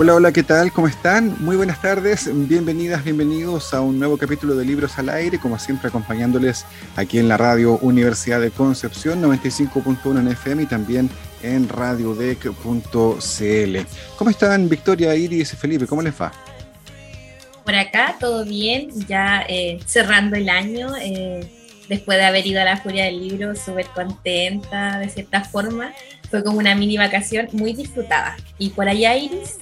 Hola, hola, ¿qué tal? ¿Cómo están? Muy buenas tardes, bienvenidas, bienvenidos a un nuevo capítulo de Libros al Aire, como siempre acompañándoles aquí en la radio Universidad de Concepción 95.1 en FM y también en radiodec.cl. ¿Cómo están Victoria, Iris y Felipe? ¿Cómo les va? Por acá todo bien, ya eh, cerrando el año, eh, después de haber ido a la Furia del Libro, súper contenta de cierta forma. Fue como una mini vacación muy disfrutada. ¿Y por allá, Iris?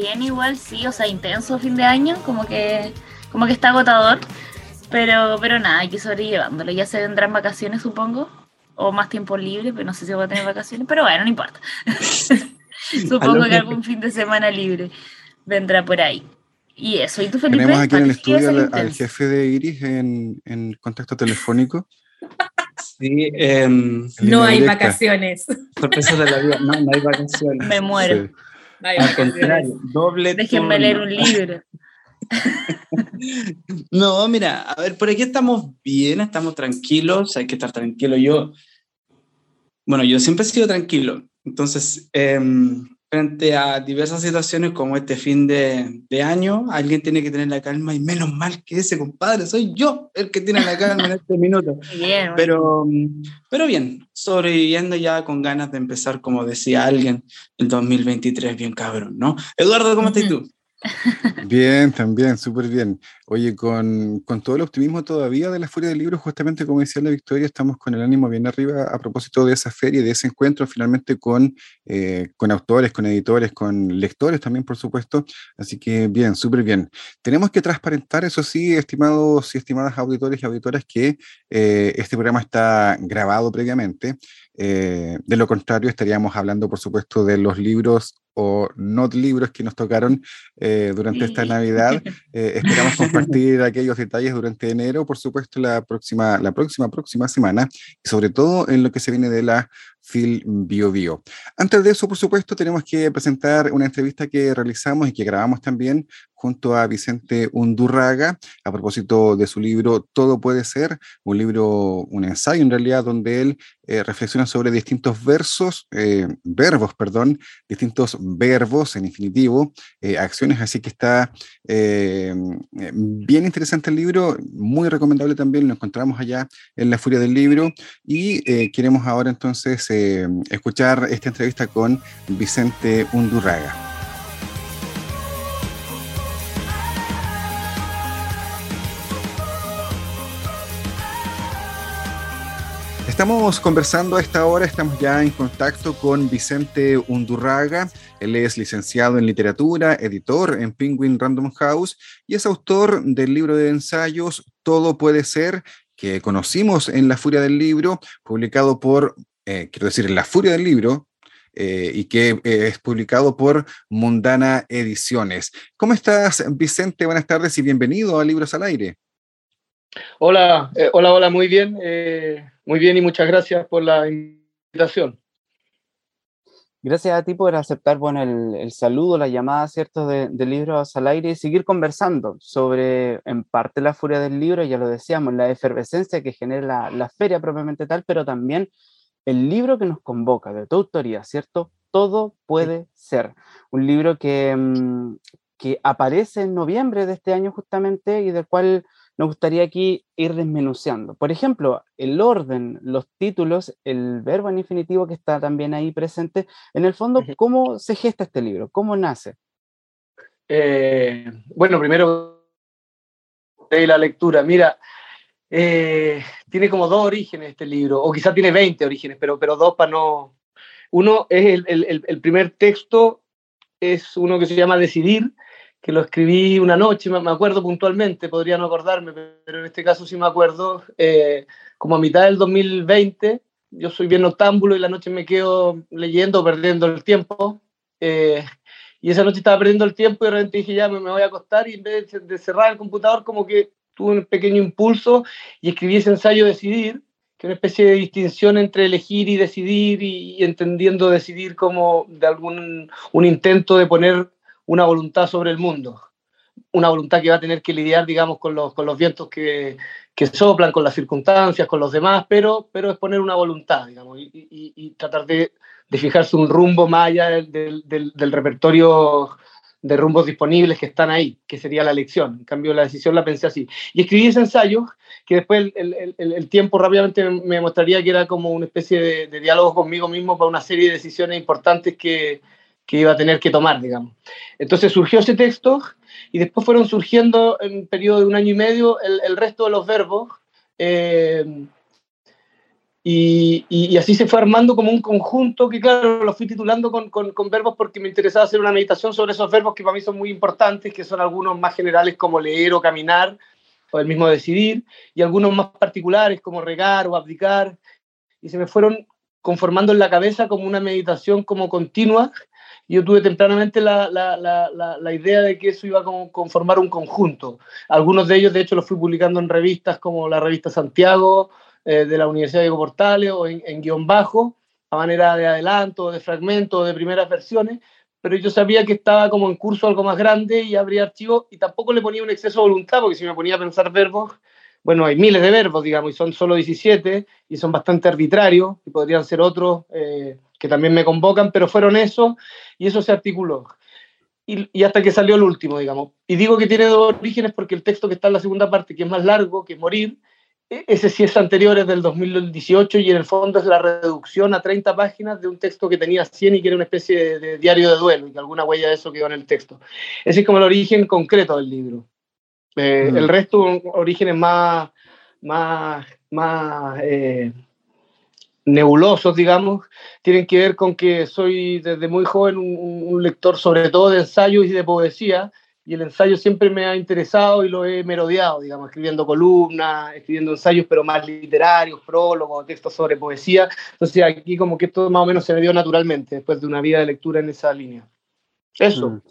Bien, igual sí, o sea, intenso fin de año, como que, como que está agotador, pero, pero nada, hay que sobrellevándolo. Ya se vendrán vacaciones, supongo, o más tiempo libre, pero no sé si voy a tener vacaciones, pero bueno, no importa. supongo que algún fin de semana libre vendrá por ahí. Y eso, ¿y tú, Felipe? Tenemos aquí en el estudio al, jefe de Iris en, en contacto telefónico. Sí, em, no hay vacaciones. Sorpresa de la vida, no, no hay vacaciones. Me muero. Al contrario, doble. Déjenme leer un libro. no, mira, a ver, por aquí estamos bien, estamos tranquilos, hay que estar tranquilo. Yo, bueno, yo siempre he sido tranquilo, entonces, em, frente a diversas situaciones como este fin de, de, año, alguien tiene que tener la calma y menos mal que ese compadre, soy yo el que tiene la calma en este minuto. pero, pero bien, sobreviviendo ya con ganas de empezar, como decía alguien, el 2023 bien cabrón, ¿no? Eduardo, ¿cómo estás tú? Bien, también, súper bien. Oye, con, con, todo el optimismo todavía de la Feria del Libro, justamente como decía la Victoria, estamos con el ánimo bien arriba a propósito de esa feria, de ese encuentro finalmente con, eh, con autores, con editores, con lectores también, por supuesto. Así que bien, súper bien. Tenemos que transparentar, eso sí, estimados y estimadas auditores y auditoras, que eh, este programa está grabado previamente. Eh, de lo contrario, estaríamos hablando, por supuesto, de los libros o not libros que nos tocaron eh, durante esta Navidad. Eh, esperamos compartir aquellos detalles durante enero, por supuesto, la próxima, la próxima, próxima semana, y sobre todo en lo que se viene de la Phil Bio. Antes de eso, por supuesto, tenemos que presentar una entrevista que realizamos y que grabamos también junto a Vicente Undurraga a propósito de su libro Todo puede ser, un libro, un ensayo en realidad, donde él eh, reflexiona sobre distintos versos, eh, verbos, perdón, distintos verbos en infinitivo, eh, acciones, así que está bien interesante el libro, muy recomendable también, lo encontramos allá en la furia del libro y queremos ahora entonces escuchar esta entrevista con Vicente Undurraga. Estamos conversando a esta hora, estamos ya en contacto con Vicente Undurraga. Él es licenciado en literatura, editor en Penguin Random House y es autor del libro de ensayos Todo puede ser, que conocimos en La Furia del Libro, publicado por, eh, quiero decir, en La Furia del Libro, eh, y que eh, es publicado por Mundana Ediciones. ¿Cómo estás, Vicente? Buenas tardes y bienvenido a Libros al Aire. Hola, eh, hola, hola, muy bien, eh, muy bien y muchas gracias por la invitación. Gracias a ti por aceptar bueno, el, saludo, la llamada, ¿cierto?, de, Libros al Aire y seguir conversando sobre, en parte, la furia del libro, ya lo decíamos, la efervescencia que genera la, feria propiamente tal, pero también el libro que nos convoca, de tu autoría, ¿cierto? Todo puede ser. Un libro que, mm, que aparece en noviembre de este año justamente y del cual nos gustaría aquí ir desmenuciando. Por ejemplo, el orden, los títulos, el verbo en infinitivo que está también ahí presente. En el fondo, ¿cómo se gesta este libro? ¿Cómo nace? Eh, bueno, primero, la lectura. Mira, eh, tiene como dos orígenes este libro, o quizá tiene 20 orígenes, pero, pero dos para no... Uno es el, el primer texto, es uno que se llama Decidir, que lo escribí una noche, me acuerdo puntualmente, podría no acordarme, pero en este caso sí me acuerdo, eh, como a mitad del 2020, yo soy bien noctámbulo y la noche me quedo leyendo, perdiendo el tiempo, eh, y esa noche estaba perdiendo el tiempo y de repente dije, ya me, me voy a acostar y en vez de, cerrar el computador como que tuve un pequeño impulso y escribí ese ensayo Decidir, que es una especie de distinción entre elegir y decidir y, entendiendo decidir como de algún un intento de poner una voluntad sobre el mundo. Una voluntad que va a tener que lidiar, digamos, con los, con los vientos que, que soplan, con las circunstancias, con los demás, pero, pero es poner una voluntad, digamos, y, y, y tratar de de fijarse un rumbo más allá del, del, repertorio de rumbos disponibles que están ahí, que sería la elección. En cambio, la decisión la pensé así. Y escribí ese ensayo, que después el, el, el tiempo rápidamente me mostraría que era como una especie de, diálogo conmigo mismo para una serie de decisiones importantes que, que, iba a tener que tomar, digamos. Entonces surgió ese texto y después fueron surgiendo en un periodo de un año y medio el, resto de los verbos. Eh, y, y, así se fue armando como un conjunto que, claro, lo fui titulando con, con, con, verbos porque me interesaba hacer una meditación sobre esos verbos que para mí son muy importantes, que son algunos más generales como leer o caminar, o el mismo decidir, y algunos más particulares como regar o abdicar. Y se me fueron conformando en la cabeza como una meditación como continua. Y yo tuve tempranamente la, la, la, la, idea de que eso iba a conformar un conjunto. Algunos de ellos, de hecho, los fui publicando en revistas como la revista Santiago, eh, de la Universidad de Diego Portales o en, guion bajo, a manera de adelanto, de fragmento, de primeras versiones, pero yo sabía que estaba como en curso algo más grande y abría archivos y tampoco le ponía un exceso de voluntad, porque si me ponía a pensar verbos, bueno, hay miles de verbos, digamos, y son solo 17 y son bastante arbitrarios y podrían ser otros eh, que también me convocan, pero fueron esos y eso se articuló. Y, hasta que salió el último, digamos. Y digo que tiene dos orígenes porque el texto que está en la segunda parte, que es más largo, que Morir, ese sí es anterior, es del 2018 y en el fondo es la reducción a 30 páginas de un texto que tenía 100 y que era una especie de, diario de duelo y que alguna huella de eso quedó en el texto. Ese es como el origen concreto del libro. Eh, mm. El resto, orígenes más, más, más eh, nebulosos, digamos, tienen que ver con que soy desde muy joven un, un lector sobre todo de ensayos y de poesía y el ensayo siempre me ha interesado y lo he merodeado, digamos, escribiendo columnas, escribiendo ensayos, pero más literarios, prólogos, textos sobre poesía. Entonces aquí como que esto más o menos se me dio naturalmente después de una vida de lectura en esa línea. Eso. Mm.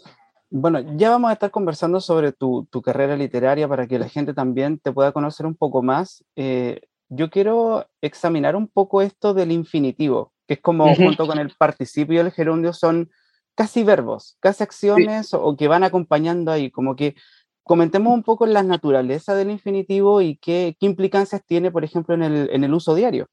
Bueno, ya vamos a estar conversando sobre tu, tu, carrera literaria para que la gente también te pueda conocer un poco más. Eh, yo quiero examinar un poco esto del infinitivo, que es como junto con el participio y el gerundio son casi verbos, casi acciones o, que van acompañando ahí, como que comentemos un poco la naturaleza del infinitivo y qué, qué implicancias tiene, por ejemplo, en el, en el, uso diario.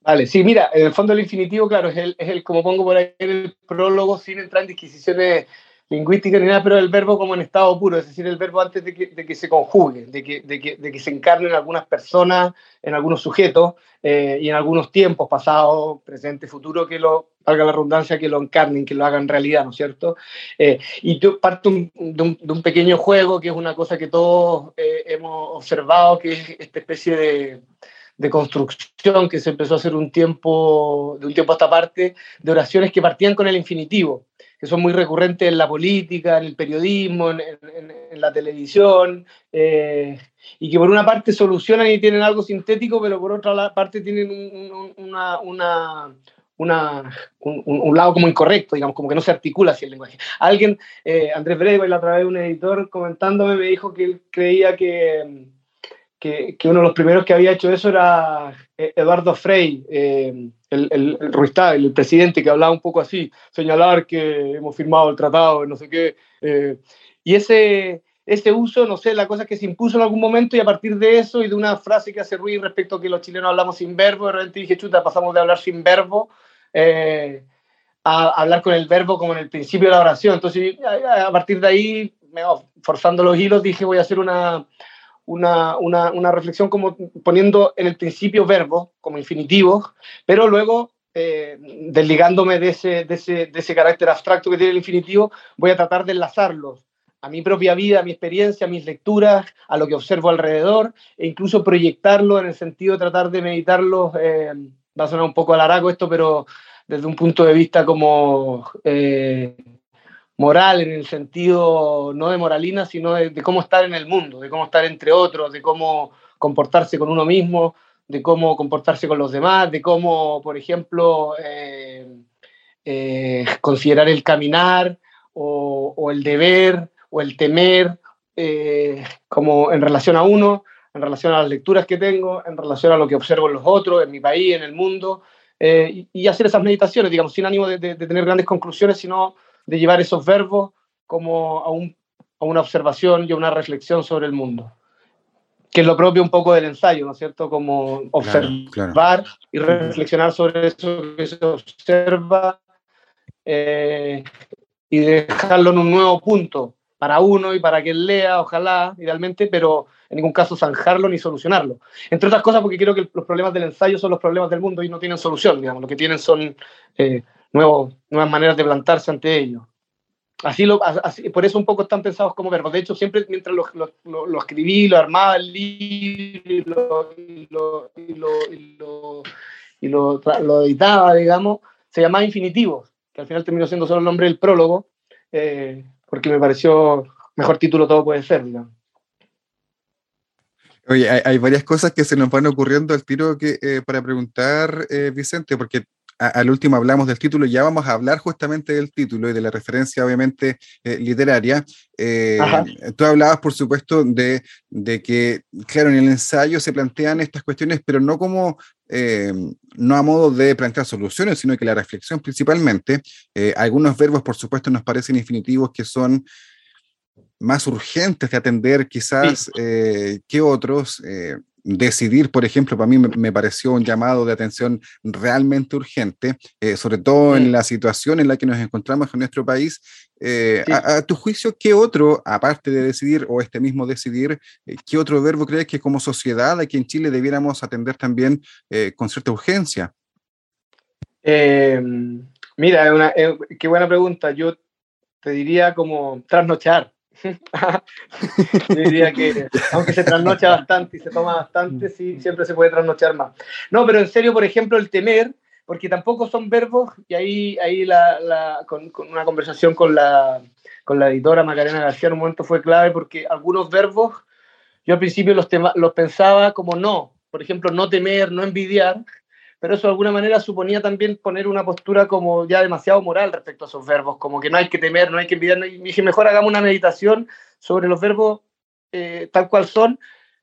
Vale, sí, mira, en el fondo el infinitivo, claro, es el, es el como pongo por ahí el prólogo, sin entrar en disquisiciones lingüística ni nada, pero el verbo como en estado puro, es decir, el verbo antes de que, de que se conjugue, de que, de, que, de que, se encarne en algunas personas, en algunos sujetos eh, y en algunos tiempos, pasado, presente, futuro, que lo, valga la redundancia, que lo encarnen, que lo hagan realidad, ¿no es cierto? Eh, y yo parto de, un, de, un, pequeño juego, que es una cosa que todos eh, hemos observado, que es esta especie de de construcción que se empezó a hacer un tiempo, de un tiempo a esta parte, de oraciones que partían con el infinitivo que son muy recurrentes en la política, en el periodismo, en, en, la televisión, eh, y que por una parte solucionan y tienen algo sintético, pero por otra parte tienen un, una, una, una, un, un, lado como incorrecto, digamos, como que no se articula así el lenguaje. Alguien, eh, Andrés Brego, la otra vez un editor comentándome, me dijo que él creía que, que, que, uno de los primeros que había hecho eso era eh, Eduardo Frey. Eh, el, el, el el presidente que hablaba un poco así, señalar que hemos firmado el tratado, no sé qué. Eh, y ese, ese uso, no sé, la cosa que se impuso en algún momento y a partir de eso y de una frase que hace ruido respecto a que los chilenos hablamos sin verbo, de repente dije, chuta, pasamos de hablar sin verbo eh, a hablar con el verbo como en el principio de la oración. Entonces, a, a partir de ahí, forzando los hilos, dije, voy a hacer una, una, una, una, reflexión como poniendo en el principio verbos como infinitivos, pero luego eh, desligándome de ese, de, ese, de ese carácter abstracto que tiene el infinitivo, voy a tratar de enlazarlos a mi propia vida, a mi experiencia, a mis lecturas, a lo que observo alrededor, e incluso proyectarlo en el sentido de tratar de meditarlos, eh, va a sonar un poco alaraco esto, pero desde un punto de vista como eh, moral en el sentido no de moralina, sino de, cómo estar en el mundo, de cómo estar entre otros, de cómo comportarse con uno mismo, de cómo comportarse con los demás, de cómo, por ejemplo, eh, eh, considerar el caminar o, el deber o el temer, eh, como en relación a uno, en relación a las lecturas que tengo, en relación a lo que observo en los otros, en mi país, en el mundo, eh, y, hacer esas meditaciones, digamos, sin ánimo de, tener grandes conclusiones, sino de llevar esos verbos como a, a una observación y a una reflexión sobre el mundo que es lo propio un poco del ensayo, ¿no es cierto? Como observar y reflexionar sobre eso que se observa eh, y dejarlo en un nuevo punto para uno y para que él lea, ojalá, idealmente, pero en ningún caso zanjarlo ni solucionarlo. Entre otras cosas porque creo que los problemas del ensayo son los problemas del mundo y no tienen solución, digamos, lo que tienen son eh, nuevos, nuevas maneras de plantarse ante ellos. Así, lo, por eso un poco están pensados como verbos. De hecho, siempre mientras lo, lo, lo escribí, lo armaba el libro y lo, y lo, editaba, digamos, se llamaba Infinitivos, que al final terminó siendo solo el nombre del prólogo, eh, porque me pareció mejor título todo puede ser, digamos. Oye, hay, varias cosas que se nos van ocurriendo al tiro que, eh, para preguntar, eh, Vicente, porque al último hablamos del título, ya vamos a hablar justamente del título y de la referencia, obviamente, eh, literaria. Eh, tú hablabas, por supuesto, de, que, claro, en el ensayo se plantean estas cuestiones, pero no como, eh, no a modo de plantear soluciones, sino que la reflexión principalmente. algunos verbos, por supuesto, nos parecen infinitivos que son más urgentes de atender quizás que otros decidir, por ejemplo, para mí me, pareció un llamado de atención realmente urgente, eh, sobre todo en la situación en la que nos encontramos en nuestro país. Eh, a, tu juicio, ¿qué otro, aparte de decidir o este mismo decidir, eh, qué otro verbo crees que como sociedad aquí en Chile debiéramos atender también con cierta urgencia? Em, mira, qué buena pregunta. Yo te diría como trasnochar. diría que, aunque se trasnocha bastante y se toma bastante, sí, siempre se puede trasnochar más. No, pero en serio, por ejemplo, el temer, porque tampoco son verbos, y ahí, ahí la, con, una conversación con la, con la editora Macarena García en un momento fue clave, porque algunos verbos yo al principio los, los pensaba como no, por ejemplo, no temer, no envidiar, pero eso de alguna manera suponía también poner una postura como ya demasiado moral respecto a esos verbos, como que no hay que temer, no hay que envidiar, y dije, mejor hagamos una meditación sobre los verbos eh, tal cual son,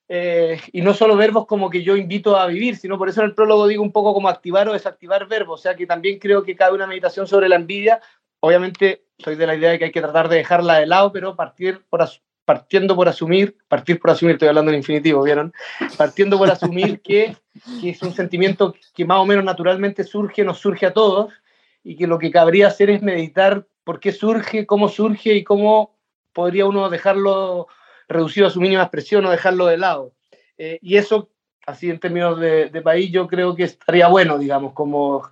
eh, y no solo verbos como que yo invito a vivir, sino por eso en el prólogo digo un poco como activar o desactivar verbos, o sea que también creo que cabe una meditación sobre la envidia, obviamente soy de la idea de que hay que tratar de dejarla de lado, pero partir por, partiendo por asumir, partir por asumir, estoy hablando en infinitivo, ¿vieron? Partiendo por asumir que, es un sentimiento que más o menos naturalmente surge, nos surge a todos, y que lo que cabría hacer es meditar por qué surge, cómo surge y cómo podría uno dejarlo reducido a su mínima expresión o dejarlo de lado. Eh, y eso, así en términos de, de, país, yo creo que estaría bueno, digamos, como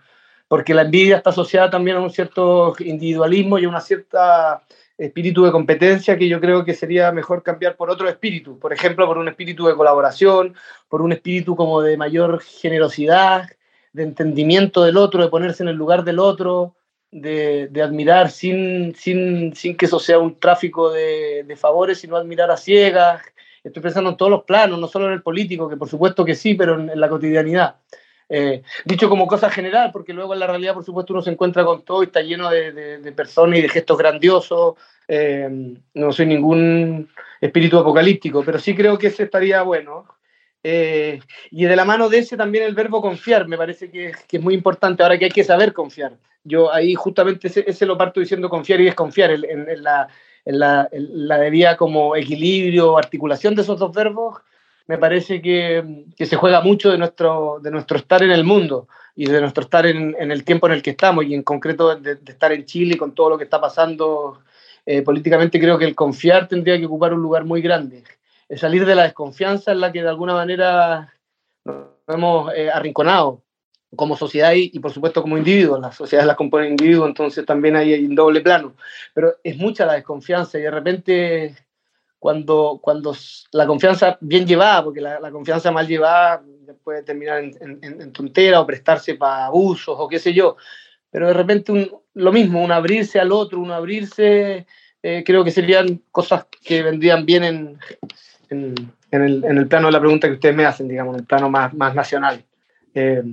porque la envidia está asociada también a un cierto individualismo y a una cierta espíritu de competencia que yo creo que sería mejor cambiar por otro espíritu, por ejemplo, por un espíritu de colaboración, por un espíritu como de mayor generosidad, de entendimiento del otro, de ponerse en el lugar del otro, de, admirar sin, sin, sin, que eso sea un tráfico de, favores, sino admirar a ciegas. Estoy pensando en todos los planos, no solo en el político, que por supuesto que sí, pero en la cotidianidad. Eh, dicho como cosa general, porque luego en la realidad, por supuesto, uno se encuentra con todo y está lleno de, personas y de gestos grandiosos. Eh, no soy ningún espíritu apocalíptico, pero sí creo que ese estaría bueno. Eh, y de la mano de ese también el verbo confiar, me parece que, es muy importante. Ahora que hay que saber confiar. Yo ahí justamente ese, lo parto diciendo confiar y desconfiar en, en, la, en la, la debida como equilibrio, articulación de esos dos verbos me parece que, que, se juega mucho de nuestro, de nuestro estar en el mundo y de nuestro estar en, en el tiempo en el que estamos y en concreto de, estar en Chile con todo lo que está pasando eh, políticamente, creo que el confiar tendría que ocupar un lugar muy grande. El salir de la desconfianza en la que de alguna manera nos hemos eh, arrinconado como sociedad y, por supuesto como individuos. Las sociedades las componen individuos, entonces también hay un doble plano. Pero es mucha la desconfianza y de repente cuando, cuando la confianza bien llevada, porque la, la confianza mal llevada puede terminar en, en, tontera o prestarse para abusos o qué sé yo, pero de repente un, lo mismo, un abrirse al otro, un abrirse, eh, creo que serían cosas que vendrían bien en, en, el, en, el, plano de la pregunta que ustedes me hacen, digamos, en el plano más, más nacional. Eh,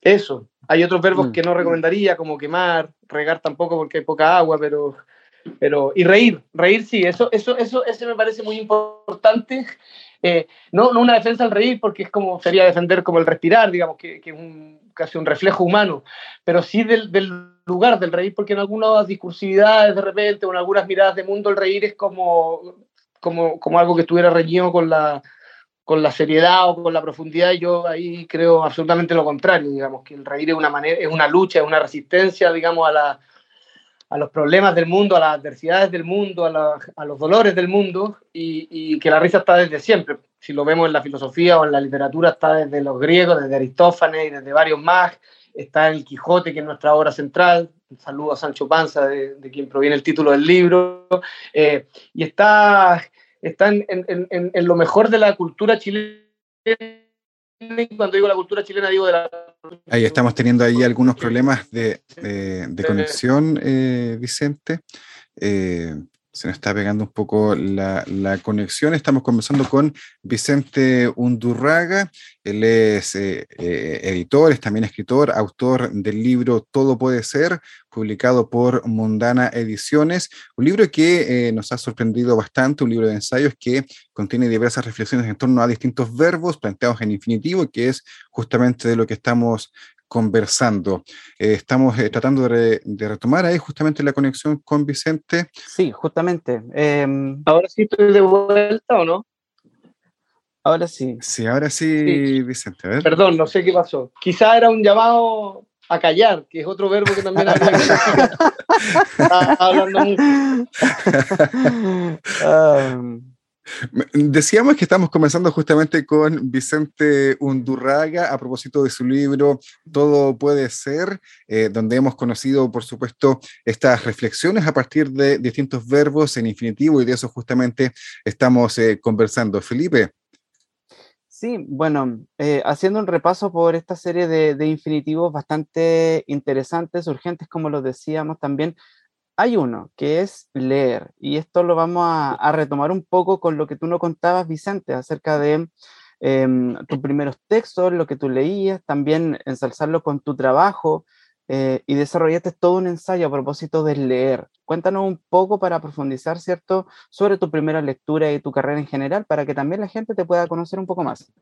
eso. Hay otros verbos mm. que no recomendaría, como quemar, regar tampoco porque hay poca agua, pero pero, y reír, reír sí, eso, eso, eso, ese me parece muy importante. Eh, no, no una defensa al reír, porque es como, sería defender como el respirar, digamos, que, que es un, casi un reflejo humano, pero sí del, del, lugar del reír, porque en algunas discursividades de repente o en algunas miradas de mundo el reír es como, como, como algo que estuviera reñido con la, con la seriedad o con la profundidad, yo ahí creo absolutamente lo contrario, digamos, que el reír es una, manera, es una lucha, es una resistencia, digamos, a, la, a los problemas del mundo, a las adversidades del mundo, a, los dolores del mundo, y, que la risa está desde siempre. Si lo vemos en la filosofía o en la literatura, está desde los griegos, desde Aristófanes y desde varios más, está el Quijote, que es nuestra obra central, un saludo a Sancho Panza, de, quien proviene el título del libro, eh, y está en, en, lo mejor de la cultura chilena. Cuando digo la cultura chilena, digo de la. Ahí estamos teniendo ahí algunos problemas de, de, de conexión, eh, Vicente. Eh, se nos está pegando un poco la, conexión. Estamos conversando con Vicente Undurraga. Él es eh, eh, editor, es también escritor, autor del libro Todo puede ser, publicado por Mundana Ediciones. Un libro que eh, nos ha sorprendido bastante, un libro de ensayos que contiene diversas reflexiones en torno a distintos verbos planteados en infinitivo, que es justamente de lo que estamos conversando. Eh, estamos eh, tratando de, re, de, retomar ahí justamente la conexión con Vicente. Sí, justamente. Eh, ahora sí estoy de vuelta o no? Ahora sí. Sí, ahora sí, sí. Vicente. A ver. Perdón, no sé qué pasó. Quizá era un llamado a callar, que es otro verbo que también había que hablando mucho. um... Decíamos que estamos comenzando justamente con Vicente Undurraga a propósito de su libro Todo puede ser, eh, donde hemos conocido, por supuesto, estas reflexiones a partir de distintos verbos en infinitivo y de eso justamente estamos eh, conversando. Felipe. Sí, bueno, eh, haciendo un repaso por esta serie de, de infinitivos bastante interesantes, urgentes, como lo decíamos también, hay uno que es leer, y esto lo vamos a, a, retomar un poco con lo que tú nos contabas, Vicente, acerca de eh, tus primeros textos, lo que tú leías, también ensalzarlo con tu trabajo, eh, y desarrollaste todo un ensayo a propósito de leer. Cuéntanos un poco para profundizar, ¿cierto?, sobre tu primera lectura y tu carrera en general, para que también la gente te pueda conocer un poco más.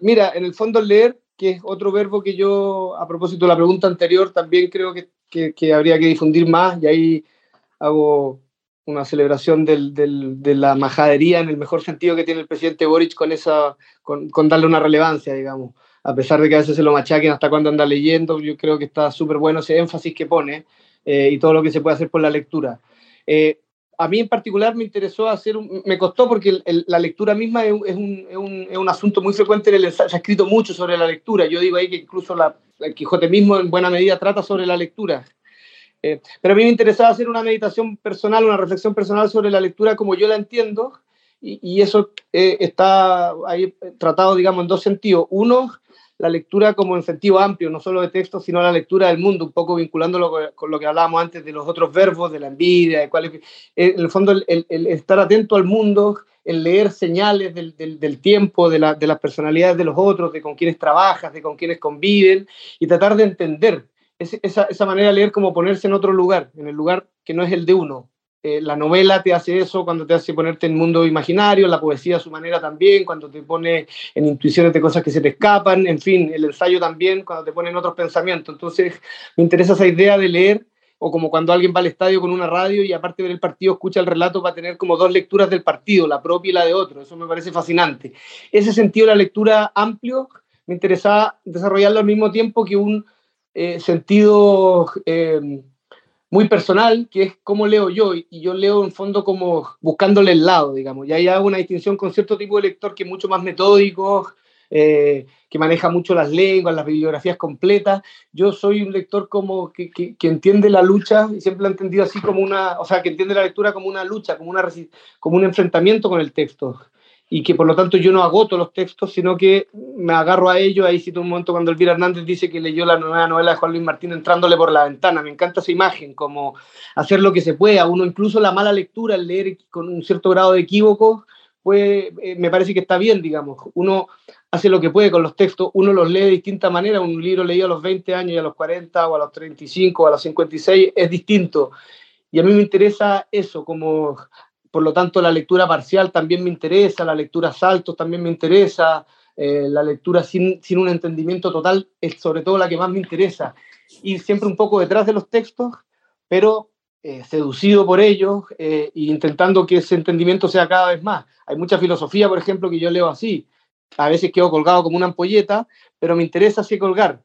Mira, en el fondo leer, que es otro verbo que yo, a propósito de la pregunta anterior, también creo que que, habría que difundir más y ahí hago una celebración del, de la majadería en el mejor sentido que tiene el presidente Boric con, esa, con, con darle una relevancia, digamos. A pesar de que a veces se lo machaquen hasta cuando anda leyendo, yo creo que está súper bueno ese énfasis que pone eh, y todo lo que se puede hacer por la lectura. Eh, a mí en particular me interesó hacer, un, me costó porque la lectura misma es, es, un, es, un, es, un, asunto muy frecuente en el ensayo, se ha escrito mucho sobre la lectura, yo digo ahí que incluso la, el Quijote mismo en buena medida trata sobre la lectura. Eh, pero a mí me interesaba hacer una meditación personal, una reflexión personal sobre la lectura como yo la entiendo, y, y eso eh, está ahí tratado, digamos, en dos sentidos. Uno, la lectura como en sentido amplio, no solo de texto, sino la lectura del mundo, un poco vinculándolo con lo que hablábamos antes de los otros verbos, de la envidia, de cuál es, en el fondo el, estar atento al mundo, el leer señales del, del, del tiempo, de, la, de, las personalidades de los otros, de con quienes trabajas, de con quienes conviven, y tratar de entender esa, esa manera de leer como ponerse en otro lugar, en el lugar que no es el de uno, eh, la novela te hace eso cuando te hace ponerte en mundo imaginario, la poesía a su manera también, cuando te pone en intuiciones de cosas que se te escapan, en fin, el ensayo también, cuando te pone en otros pensamientos. Entonces, me interesa esa idea de leer, o como cuando alguien va al estadio con una radio y aparte de ver el partido, escucha el relato para tener como dos lecturas del partido, la propia y la de otro. Eso me parece fascinante. Ese sentido de la lectura amplio, me interesaba desarrollarlo al mismo tiempo que un eh, sentido... Eh, muy personal, que es cómo leo yo, y yo leo en fondo como buscándole el lado, digamos, y ahí hago una distinción con cierto tipo de lector que es mucho más metódico, eh, que maneja mucho las lenguas, las bibliografías completas. Yo soy un lector como que, que, que, entiende la lucha, y siempre lo he entendido así como una, o sea, que entiende la lectura como una lucha, como, una, como un enfrentamiento con el texto y que por lo tanto yo no agoto los textos, sino que me agarro a ellos. Ahí cito un momento cuando Elvira Hernández dice que leyó la nueva novela de Juan Luis Martín entrándole por la ventana. Me encanta esa imagen, como hacer lo que se pueda. Uno incluso la mala lectura, el leer con un cierto grado de equívoco, pues eh, me parece que está bien, digamos. Uno hace lo que puede con los textos, uno los lee de distinta manera. Un libro leído a los 20 años y a los 40 o a los 35 o a los 56 es distinto y a mí me interesa eso, como por lo tanto la lectura parcial también me interesa, la lectura saltos también me interesa, eh, la lectura sin, sin, un entendimiento total es sobre todo la que más me interesa. Ir siempre un poco detrás de los textos, pero eh, seducido por ellos e intentando que ese entendimiento sea cada vez más. Hay mucha filosofía, por ejemplo, que yo leo así. A veces quedo colgado como una ampolleta, pero me interesa así colgar,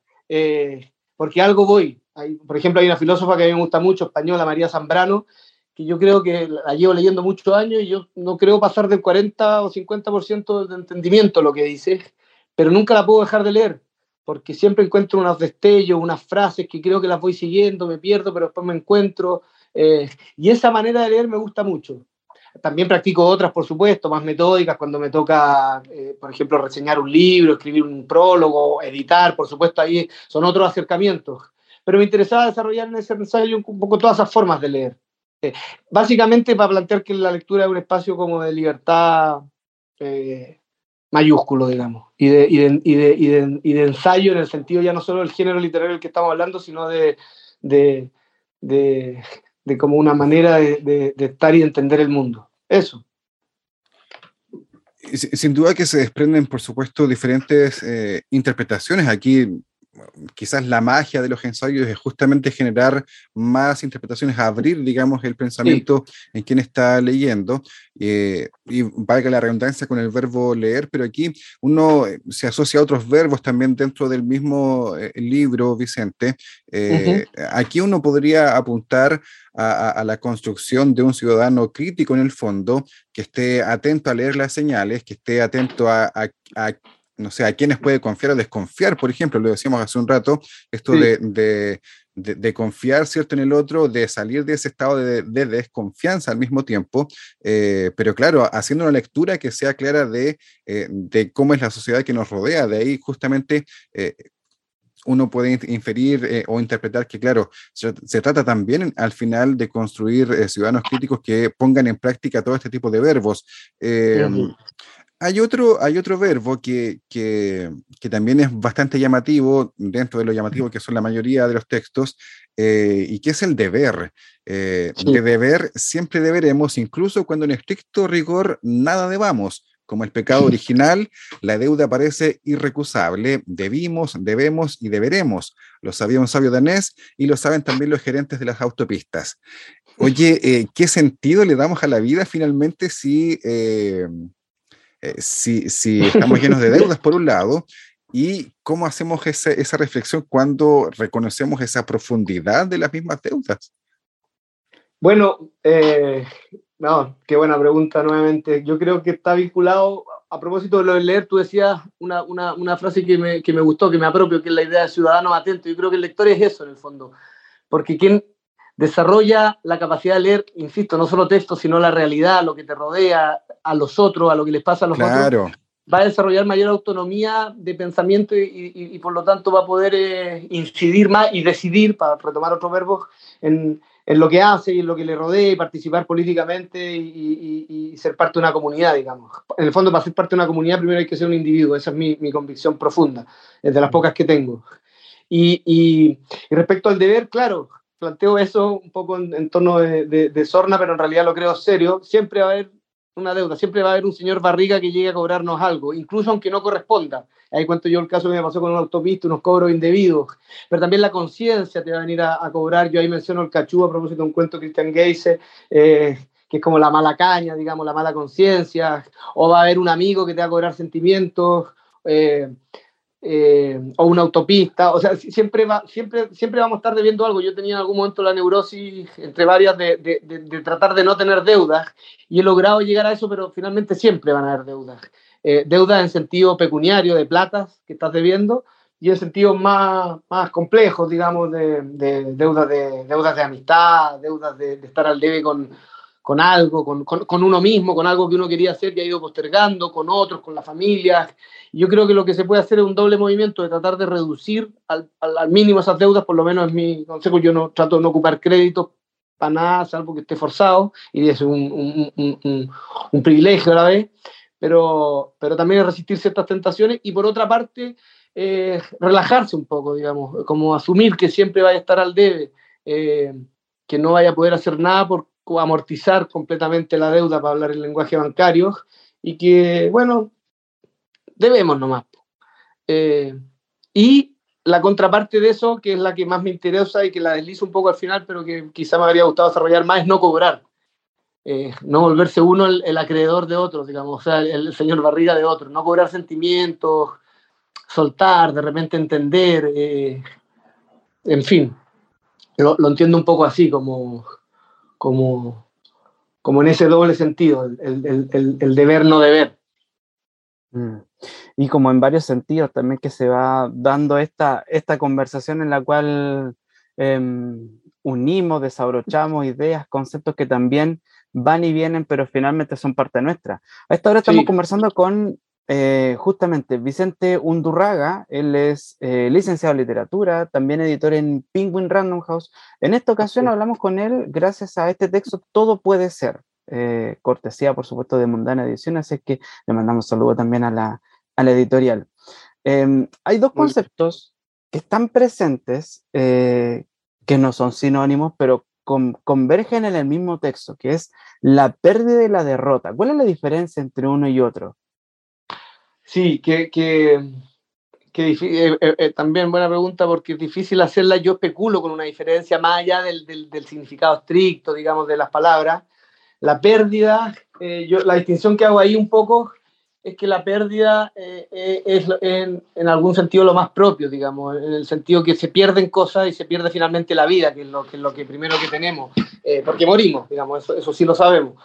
porque algo voy, por ejemplo, hay una filósofa que a mí me gusta mucho, española, María Zambrano, que yo creo que la llevo leyendo muchos años y yo no creo pasar del 40 o 50% de entendimiento lo que dice, pero nunca la puedo dejar de leer, porque siempre encuentro unos destellos, unas frases que creo que las voy siguiendo, me pierdo, pero después me encuentro. Eh, y esa manera de leer me gusta mucho. También practico otras, por supuesto, más metódicas, cuando me toca, eh, por ejemplo, reseñar un libro, escribir un prólogo, editar, por supuesto, ahí son otros acercamientos pero me interesaba desarrollar en ese ensayo un poco todas esas formas de leer. Eh, básicamente para plantear que la lectura es un espacio como de libertad eh, mayúsculo, digamos, y de, ensayo en el sentido ya no solo del género literario del que estamos hablando, sino de, de, como una manera de, estar y entender el mundo. Eso. Sin duda que se desprenden, por supuesto, diferentes eh, interpretaciones. Aquí quizás la magia de los ensayos es justamente generar más interpretaciones, abrir, digamos, el pensamiento en quien está leyendo. Eh, y valga la redundancia con el verbo leer, pero aquí uno eh, se asocia a otros verbos también dentro del mismo eh, libro, Vicente. Aquí uno podría apuntar a, la construcción de un ciudadano crítico en el fondo, que esté atento a leer las señales, que esté atento a, a no sé, a quiénes puede confiar o desconfiar, por ejemplo, lo decíamos hace un rato, esto de, de, confiar, ¿cierto?, en el otro, de salir de ese estado de, desconfianza al mismo tiempo, eh, pero claro, haciendo una lectura que sea clara de, eh, de, cómo es la sociedad que nos rodea, de ahí justamente... Eh, uno puede inferir o interpretar que, claro, se, trata también al final de construir ciudadanos críticos que pongan en práctica todo este tipo de verbos. Hay otro, hay otro verbo que, que, que, también es bastante llamativo, dentro de lo llamativo que son la mayoría de los textos, eh, y que es el deber. Eh, De deber siempre deberemos, incluso cuando en estricto rigor nada debamos. Como el pecado original, la deuda parece irrecusable. Debimos, debemos y deberemos. Lo sabía un sabio danés y lo saben también los gerentes de las autopistas. Oye, eh, ¿qué sentido le damos a la vida finalmente si eh, eh, si, si, estamos llenos de deudas por un lado, y cómo hacemos esa reflexión cuando reconocemos esa profundidad de las mismas deudas. Bueno, eh, no, qué buena pregunta nuevamente. Yo creo que está vinculado, a propósito de lo de leer, tú decías una, una, una frase que me, que me, gustó, que me apropio, que es la idea de ciudadano atento. Yo creo que el lector es eso en el fondo, porque quien, desarrolla la capacidad de leer, insisto, no solo texto, sino la realidad, lo que te rodea, a los otros, a lo que les pasa a los otros, va a desarrollar mayor autonomía de pensamiento y, por lo tanto va a poder eh, incidir más y decidir, para retomar otro verbo, en, en, lo que hace y en lo que le rodea y participar políticamente y, ser parte de una comunidad, digamos. En el fondo, para ser parte de una comunidad, primero hay que ser un individuo, esa es mi, mi convicción profunda, es de las pocas que tengo. Y, respecto al deber, claro, planteo eso un poco en, en torno de, de, sorna, pero en realidad lo creo serio. Siempre va a haber una deuda, siempre va a haber un señor barriga que llegue a cobrarnos algo, incluso aunque no corresponda. Ahí cuento yo el caso que me pasó con un autopista, unos cobros indebidos, pero también la conciencia te va a venir a, cobrar. Yo ahí menciono el cachú a propósito de un cuento de Christian Geise, eh, que es como la mala caña, digamos, la mala conciencia, o va a haber un amigo que te va a cobrar sentimientos. Eh, eh, o una autopista, o sea, siempre, va, siempre, siempre vamos a estar debiendo algo. Yo tenía en algún momento la neurosis, entre varias, de, de, de, tratar de no tener deudas y he logrado llegar a eso, pero finalmente siempre van a haber deudas. Eh, deudas en sentido pecuniario, de platas que estás debiendo, y en sentidos más, más complejos, digamos, de, deudas de, deudas de amistad, deudas de, estar al debe con, con algo, con, con, uno mismo, con algo que uno quería hacer y ha ido postergando, con otros, con la familia. Yo creo que lo que se puede hacer es un doble movimiento de tratar de reducir al, al, mínimo esas deudas, por lo menos es mi consejo. Yo no trato de no ocupar créditos para nada, salvo que esté forzado, y es un, un, un, privilegio a la vez, pero, pero también resistir ciertas tentaciones y por otra parte, eh, relajarse un poco, digamos, como asumir que siempre va a estar al debe. Eh, que no vaya a poder hacer nada por amortizar completamente la deuda para hablar el lenguaje bancario y que, bueno, debemos nomás. Eh, y la contraparte de eso, que es la que más me interesa y que la deslizo un poco al final, pero que quizá me habría gustado desarrollar más, es no cobrar. Eh, no volverse uno el, acreedor de otros, digamos, o sea, el, señor barriga de otros, no cobrar sentimientos, soltar, de repente entender, eh, en fin, lo, entiendo un poco así, como, como, como en ese doble sentido, el, el, el deber no deber. Mm. Y como en varios sentidos también que se va dando esta, esta conversación en la cual em, unimos, desabrochamos ideas, conceptos que también van y vienen, pero finalmente son parte nuestra. A esta hora estamos conversando con eh, justamente Vicente Undurraga, él es eh, licenciado en literatura, también editor en Penguin Random House. En esta ocasión hablamos con él gracias a este texto Todo puede ser, eh, cortesía por supuesto de Mundana Edición, así que le mandamos saludo también a la, a la editorial. Em, hay dos conceptos que están presentes, que no son sinónimos, pero convergen en el mismo texto, que es la pérdida y la derrota. ¿Cuál es la diferencia entre uno y otro? Sí, que, que, eh, eh, eh, también buena pregunta porque es difícil hacerla. Yo especulo con una diferencia más allá del, del, significado estricto, digamos, de las palabras. La pérdida, yo, la distinción que hago ahí un poco es que la pérdida es en, en, algún sentido lo más propio, digamos, en el sentido que se pierden cosas y se pierde finalmente la vida, que es lo que, es lo que primero que tenemos, porque morimos, digamos, eso, eso sí lo sabemos.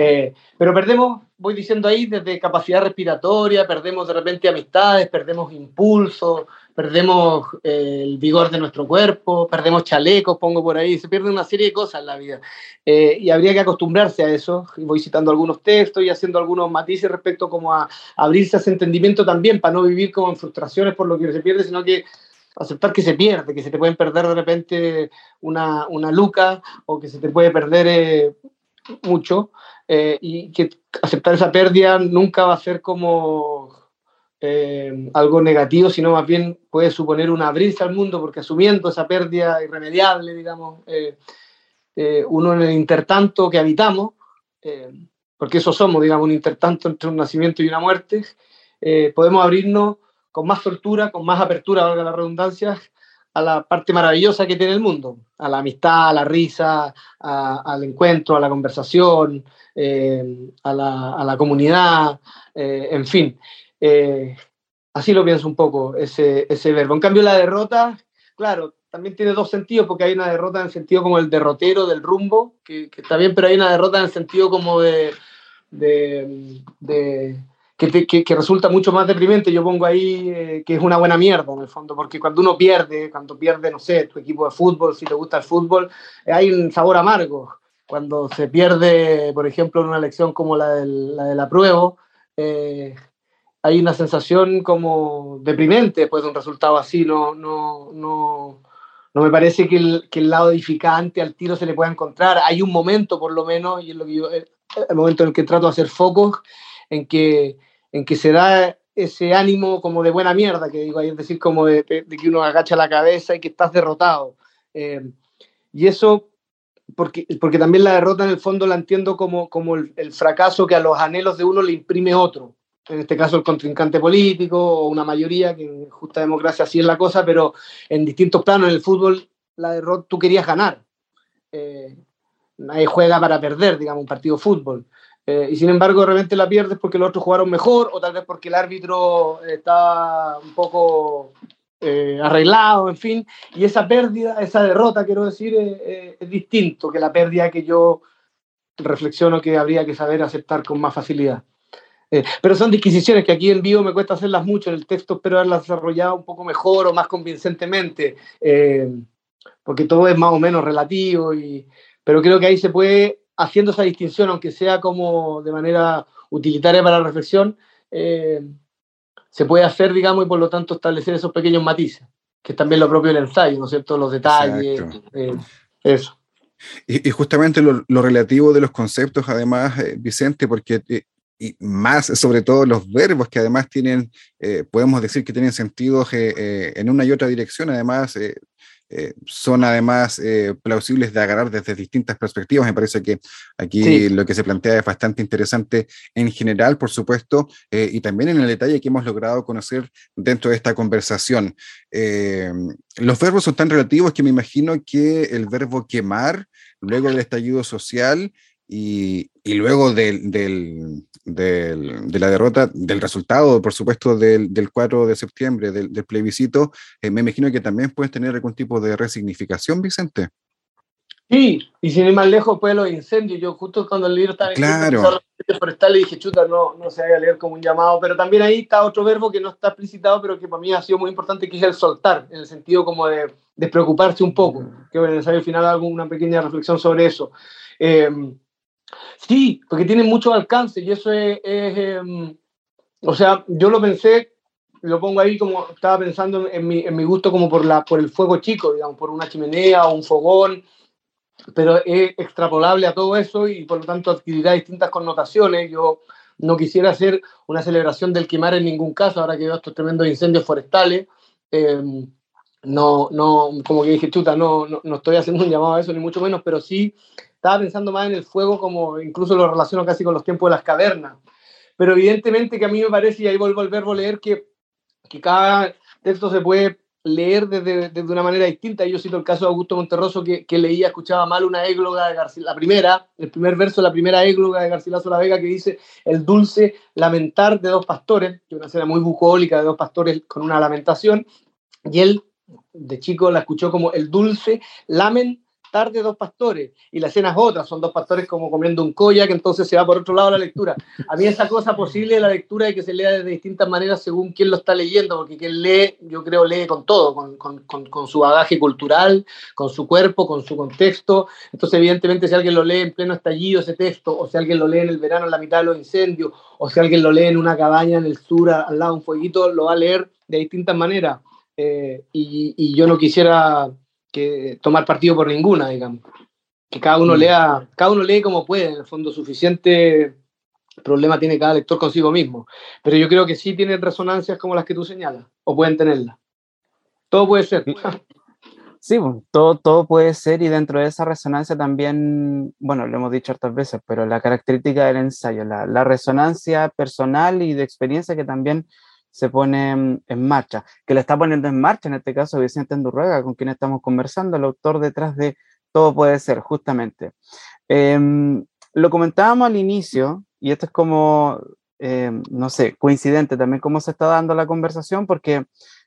Eh, pero perdemos, voy diciendo ahí, desde capacidad respiratoria, perdemos de repente amistades, perdemos impulso, perdemos eh, el vigor de nuestro cuerpo, perdemos chalecos, pongo por ahí, se pierde una serie de cosas en la vida. Eh, y habría que acostumbrarse a eso. Y voy citando algunos textos y haciendo algunos matices respecto como a, abrirse a ese entendimiento también, para no vivir como en frustraciones por lo que se pierde, sino que aceptar que se pierde, que se te pueden perder de repente una, una luca o que se te puede perder mucho. Eh, y que aceptar esa pérdida nunca va a ser como eh, algo negativo, sino más bien puede suponer un abrirse al mundo, porque asumiendo esa pérdida irremediable, digamos, eh, uno en el intertanto que habitamos, porque eso somos, digamos, un intertanto entre un nacimiento y una muerte, podemos abrirnos con más soltura, con más apertura, valga la redundancia, a la parte maravillosa que tiene el mundo, a la amistad, a la risa, al encuentro, a la conversación, eh, a, la, comunidad, eh, en fin. Eh, así lo pienso un poco, ese, ese verbo. En cambio, la derrota, claro, también tiene dos sentidos, porque hay una derrota en el sentido como el derrotero del rumbo, que, está bien, pero hay una derrota en el sentido como de, de que, resulta mucho más deprimente. Yo pongo ahí eh, que es una buena mierda en el fondo, porque cuando uno pierde, cuando pierde, no sé, tu equipo de fútbol, si te gusta el fútbol, eh, hay un sabor amargo. Cuando se pierde, por ejemplo, en una elección como la del, la, de la prueba, eh, hay una sensación como deprimente después de un resultado así. No, no, no, no me parece que el, que el lado edificante al tiro se le pueda encontrar. Hay un momento, por lo menos, y es lo que yo, el momento en el que trato de hacer focos, en que en que se da ese ánimo como de buena mierda, que digo, es decir, como de, que uno agacha la cabeza y que estás derrotado. Eh, y eso, porque, porque también la derrota en el fondo la entiendo como, como el, fracaso que a los anhelos de uno le imprime otro. En este caso el contrincante político o una mayoría, que en justa democracia así es la cosa, pero en distintos planos, en el fútbol, la derrota tú querías ganar. Eh, nadie juega para perder, digamos, un partido fútbol. Eh, y sin embargo, de repente la pierdes porque los otros jugaron mejor o tal vez porque el árbitro está un poco eh, arreglado, en fin. Y esa pérdida, esa derrota, quiero decir, eh, es distinto que la pérdida que yo reflexiono que habría que saber aceptar con más facilidad. pero son disquisiciones que aquí en vivo me cuesta hacerlas mucho, en el texto espero haberlas desarrollado un poco mejor o más convincentemente, porque todo es más o menos relativo, y, pero creo que ahí se puede haciendo esa distinción, aunque sea como de manera utilitaria para la reflexión, eh, se puede hacer, digamos, y por lo tanto establecer esos pequeños matices, que es también lo propio del ensayo, ¿no es cierto? Los detalles, eh, eso. Y, justamente lo, relativo de los conceptos, además, eh, Vicente, porque y más sobre todo los verbos que además tienen, podemos decir que tienen sentidos en una y otra dirección, además eh, son además eh, plausibles de agarrar desde distintas perspectivas. Me parece que aquí lo que se plantea es bastante interesante en general, por supuesto, eh, y también en el detalle que hemos logrado conocer dentro de esta conversación. los verbos son tan relativos que me imagino que el verbo quemar, luego del estallido social, y, y luego del, del, de la derrota, del resultado, por supuesto, del, del 4 de septiembre, del, plebiscito, eh, me imagino que también puedes tener algún tipo de resignificación, Vicente. Sí, y sin ir más lejos, pues los incendios. Yo justo cuando el libro estaba claro. forestal le dije, chuta, no, no se vaya a leer como un llamado, pero también ahí está otro verbo que no está explicitado, pero que para mí ha sido muy importante, que es el soltar, en el sentido como de despreocuparse un poco, que en el ensayo final hago una pequeña reflexión sobre eso. Eh, Sí, porque tiene mucho alcance y eso es, em, o sea, yo lo pensé, lo pongo ahí como estaba pensando en mi, en mi, gusto como por, la, por el fuego chico, digamos, por una chimenea o un fogón, pero es extrapolable a todo eso y por lo tanto adquirirá distintas connotaciones. Yo no quisiera hacer una celebración del quemar en ningún caso, ahora que veo estos tremendos incendios forestales. Em, no, no, como que dije, chuta, no, no, no, estoy haciendo un llamado a eso, ni mucho menos, pero sí estaba pensando más en el fuego como incluso lo relaciono casi con los tiempos de las cavernas. Pero evidentemente que a mí me parece, y ahí vuelvo al verbo leer, que, que cada texto se puede leer desde, desde, una manera distinta. Yo cito el caso de Augusto Monterroso, que, que leía, escuchaba mal una égloga de García, la primera, el primer verso, la primera égloga de Garcilaso la Vega, que dice el dulce lamentar de dos pastores, que es una escena muy bucólica de dos pastores con una lamentación, y él de chico la escuchó como el dulce lamen tarde dos pastores y la escena es otra, son dos pastores como comiendo un que entonces se va por otro lado la lectura. A mí esa cosa posible de la lectura de que se lea de distintas maneras según quién lo está leyendo, porque quien lee, yo creo, lee con todo, con, con, con, su bagaje cultural, con su cuerpo, con su contexto. Entonces, evidentemente, si alguien lo lee en pleno estallido ese texto, o si alguien lo lee en el verano en la mitad de los incendios, o si alguien lo lee en una cabaña en el sur al lado de un fueguito, lo va a leer de distintas maneras. Eh, y, y yo no quisiera que tomar partido por ninguna, digamos. Que cada uno, mm. lea, cada uno lee como puede, en el fondo suficiente problema tiene cada lector consigo mismo. Pero yo creo que sí tienen resonancias como las que tú señalas, o pueden tenerlas. Todo puede ser. Sí, todo, todo puede ser y dentro de esa resonancia también, bueno, lo hemos dicho otras veces, pero la característica del ensayo, la, la resonancia personal y de experiencia que también se pone en marcha, que lo está poniendo en marcha en este caso Vicente Endurruega, con quien estamos conversando, el autor detrás de Todo puede ser, justamente. Em, lo comentábamos al inicio, y esto es como, em, no sé, coincidente también cómo se está dando la conversación, porque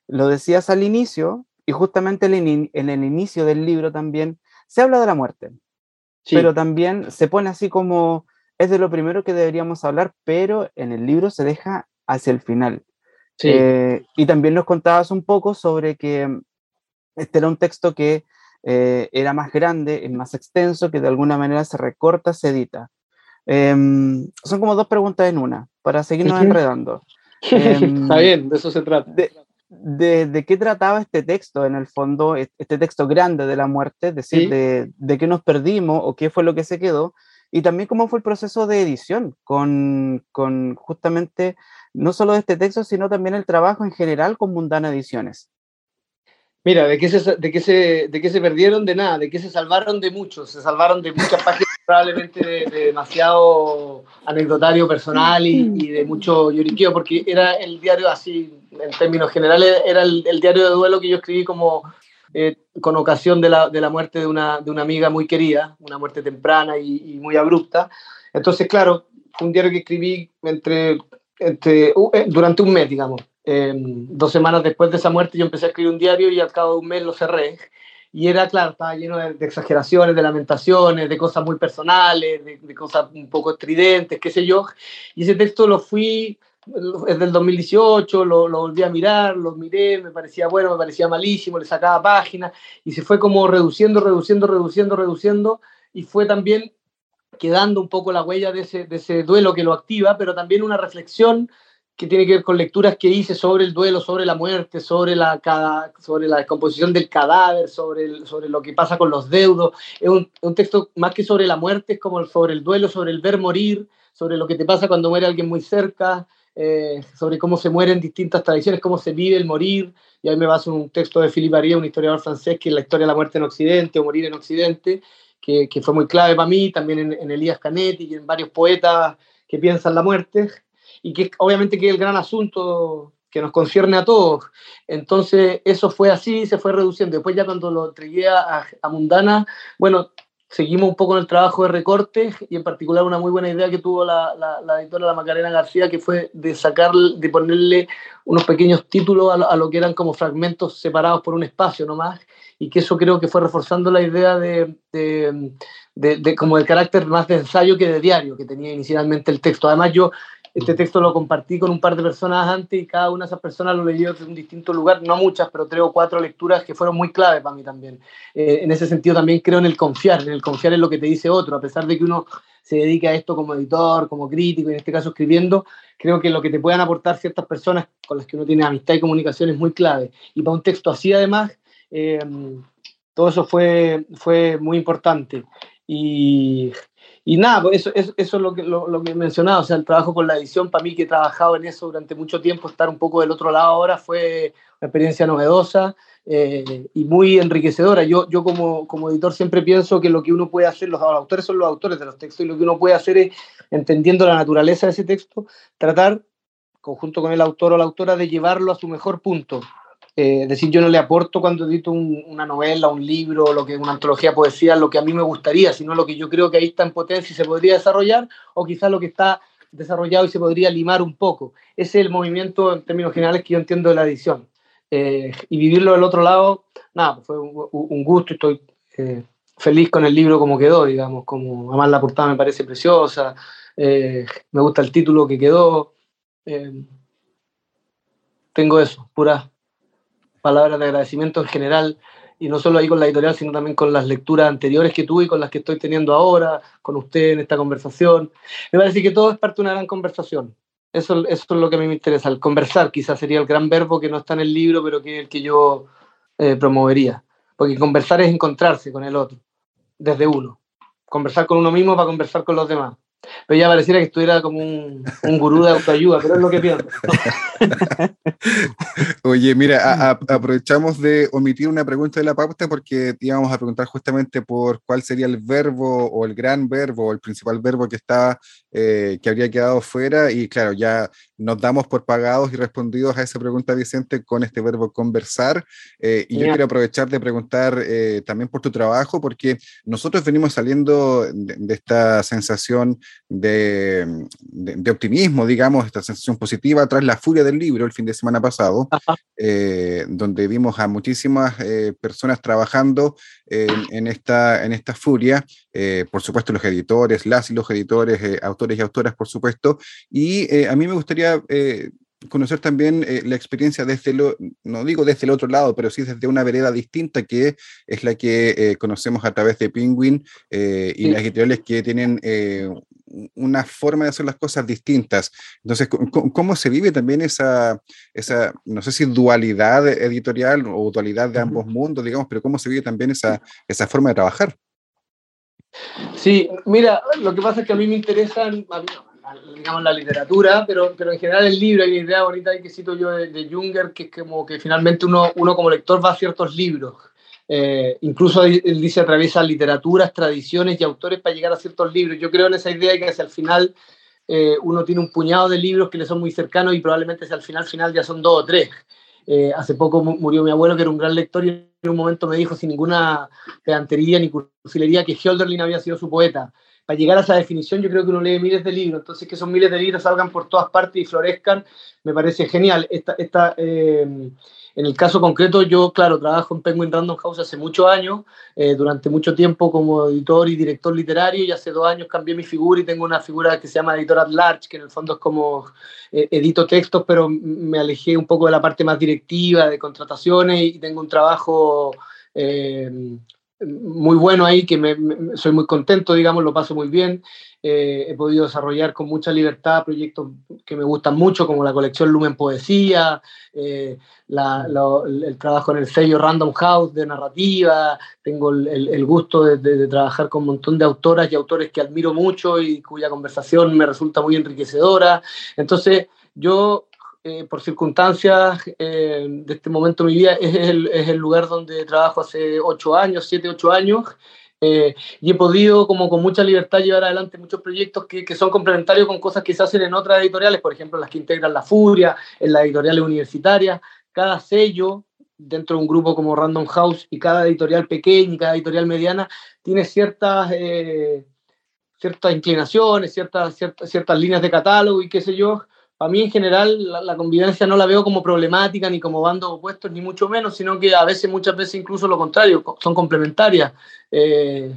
lo decías al inicio, y justamente en, el inicio del libro también se habla de la muerte, pero también se pone así como, es de lo primero que deberíamos hablar, pero en el libro se deja hacia el final. Eh, y también nos contabas un poco sobre que mm, este era un texto que eh, era más grande, es más extenso, que de alguna manera se recorta, se edita. Em, son como dos preguntas en una, para seguirnos enredando. Em, Está bien, de eso se trata. De, de, qué trataba este texto, en el fondo, este texto grande de la muerte, es decir, de, de, qué nos perdimos o qué fue lo que se quedó, y también cómo fue el proceso de edición, con, con justamente no solo de este texto, sino también el trabajo en general con Mundana Ediciones. Mira, ¿de qué, se, de, qué se, ¿de qué se perdieron? De nada, de qué se salvaron de muchos, se salvaron de muchas páginas probablemente de, demasiado anecdotario personal y, de mucho lloriqueo, porque era el diario así, en términos generales, era el, diario de duelo que yo escribí como eh, con ocasión de la, de la muerte de una, de una, amiga muy querida, una muerte temprana y, muy abrupta. Entonces, claro, un diario que escribí entre este, eh, durante un mes, digamos. Em, dos semanas después de esa muerte yo empecé a escribir un diario y al cabo de un mes lo cerré. Y era, claro, estaba lleno de, exageraciones, de lamentaciones, de cosas muy personales, de, cosas un poco estridentes, qué sé yo. Y ese texto lo fui, es del 2018, lo, lo, volví a mirar, lo miré, me parecía bueno, me parecía malísimo, le sacaba páginas y se fue como reduciendo, reduciendo, reduciendo, reduciendo. Y fue también quedando un poco la huella de ese, de ese duelo que lo activa, pero también una reflexión que tiene que ver con lecturas que hice sobre el duelo, sobre la muerte, sobre la, sobre la descomposición del cadáver, sobre, sobre lo que pasa con los deudos. Es un, un, texto más que sobre la muerte, es como sobre el duelo, sobre el ver morir, sobre lo que te pasa cuando muere alguien muy cerca. Eh, sobre cómo se mueren distintas tradiciones, cómo se vive el morir. Y ahí me baso en un texto de Philippe Arié, un historiador francés, que es la historia de la muerte en Occidente o morir en Occidente, que, que fue muy clave para mí, también en, en Elías Canetti y en varios poetas que piensan la muerte, y que obviamente que es el gran asunto que nos concierne a todos. Entonces, eso fue así, se fue reduciendo. Después ya cuando lo entregué a, a Mundana, bueno, seguimos un poco en el trabajo de recortes y en particular una muy buena idea que tuvo la, la, la editora La Macarena García, que fue de sacar, de ponerle unos pequeños títulos a, lo que eran como fragmentos separados por un espacio nomás, y que eso creo que fue reforzando la idea de, de, de, de como el carácter más de ensayo que de diario que tenía inicialmente el texto. Además yo este texto lo compartí con un par de personas antes y cada una de esas personas lo leyó desde un distinto lugar, no muchas, pero tres o cuatro lecturas que fueron muy clave para mí también. Eh, en ese sentido también creo en el confiar, en el confiar en lo que te dice otro, a pesar de que uno se dedica a esto como editor, como crítico, y en este caso escribiendo, creo que lo que te puedan aportar ciertas personas con las que uno tiene amistad y comunicación es muy clave. Y para un texto así además, eh, todo eso fue, fue muy importante. Y y nada, pues eso, eso, eso es lo que, lo, lo que he mencionado, o sea, el trabajo con la edición, para mí que he trabajado en eso durante mucho tiempo, estar un poco del otro lado ahora fue una experiencia novedosa eh, y muy enriquecedora. Yo, yo como, como editor siempre pienso que lo que uno puede hacer, los autores son los autores de los textos, y lo que uno puede hacer es, entendiendo la naturaleza de ese texto, tratar, conjunto con el autor o la autora, de llevarlo a su mejor punto, eh, decir, yo no le aporto cuando edito un, una novela, un libro, lo que una antología poesía, lo que a mí me gustaría, sino lo que yo creo que ahí está en potencia y se podría desarrollar, o quizás lo que está desarrollado y se podría limar un poco. Ese es el movimiento en términos generales que yo entiendo de la edición. Eh, y vivirlo del otro lado, nada, fue un, un, gusto, estoy eh, feliz con el libro como quedó, digamos, como además la portada me parece preciosa, eh, me gusta el título que quedó. Tengo eso, pura palabras de agradecimiento en general, y no solo ahí con la editorial, sino también con las lecturas anteriores que tuve y con las que estoy teniendo ahora, con usted en esta conversación. Me parece que todo es parte de una gran conversación. Eso, eso es lo que a mí me interesa, el conversar quizás sería el gran verbo que no está en el libro, pero que es el que yo eh, promovería. Porque conversar es encontrarse con el otro, desde uno. Conversar con uno mismo para conversar con los demás. Pero ya pareciera que estuviera como un, un gurú de autoayuda, pero es lo que pienso. Oye, mira, a, a, aprovechamos de omitir una pregunta de la pauta porque íbamos a preguntar justamente por cuál sería el verbo o el gran verbo o el principal verbo que está, eh, que habría quedado fuera y claro, ya nos damos por pagados y respondidos a esa pregunta, Vicente, con este verbo conversar. Eh, y yeah. yo quiero aprovechar de preguntar eh, también por tu trabajo, porque nosotros venimos saliendo de, de esta sensación de, de, de, optimismo, digamos, esta sensación positiva tras la furia del libro el fin de semana pasado, eh, donde vimos a muchísimas eh, personas trabajando en, en, esta, en esta furia, eh, por supuesto los editores, las y los editores, autores y autoras, por supuesto, y a mí me gustaría conocer también eh, la experiencia desde lo, no digo desde el otro lado, pero sí desde una vereda distinta que es la que eh, conocemos a través de Penguin eh, y sí. las editoriales que tienen una forma de hacer las cosas distintas. Entonces, ¿cómo, se vive también esa, esa, no sé si dualidad editorial o dualidad de ambos mundos, digamos, pero cómo se vive también esa, esa forma de trabajar? Sí, mira, lo que pasa es que a mí me interesan, digamos, la literatura, pero, pero en general el libro, hay una idea bonita que cito yo de, de Junger, que es como que finalmente uno, uno como lector va a ciertos libros. Eh, incluso él dice atraviesa literaturas, tradiciones y autores para llegar a ciertos libros. Yo creo en esa idea de que hacia el final eh, uno tiene un puñado de libros que le son muy cercanos y probablemente hacia el final final ya son dos o tres. Eh, hace poco murió mi abuelo, que era un gran lector, y en un momento me dijo sin ninguna pedantería ni cursilería que Hölderlin había sido su poeta para llegar a esa definición yo creo que uno lee miles de libros, entonces que esos miles de libros salgan por todas partes y florezcan, me parece genial. Esta, esta, en el caso concreto, yo, claro, trabajo en Penguin Random House hace muchos años, eh, durante mucho tiempo como editor y director literario, y hace dos años cambié mi figura y tengo una figura que se llama editor at large, que en el fondo es como eh, edito textos, pero me alejé un poco de la parte más directiva, de contrataciones, y tengo un trabajo muy bueno ahí, que me, soy muy contento, digamos, lo paso muy bien. Eh, he podido desarrollar con mucha libertad proyectos que me gustan mucho, como la colección Lumen Poesía, eh, el trabajo en el sello Random House de narrativa. Tengo el, gusto de, trabajar con un montón de autoras y autores que admiro mucho y cuya conversación me resulta muy enriquecedora. Entonces, yo eh, por circunstancias eh, de este momento de mi vida, es el, es el, lugar donde trabajo hace ocho años, siete, ocho años, eh, y he podido como con mucha libertad llevar adelante muchos proyectos que, que, son complementarios con cosas que se hacen en otras editoriales, por ejemplo, las que integran La Furia, en las editoriales universitarias, cada sello dentro de un grupo como Random House y cada editorial pequeña y cada editorial mediana tiene ciertas... ciertas inclinaciones, ciertas, ciertas, ciertas líneas de catálogo y qué sé yo, a mí en general la, convivencia no la veo como problemática ni como bandos opuestos, ni mucho menos, sino que a veces, muchas veces incluso lo contrario, son complementarias. Eh,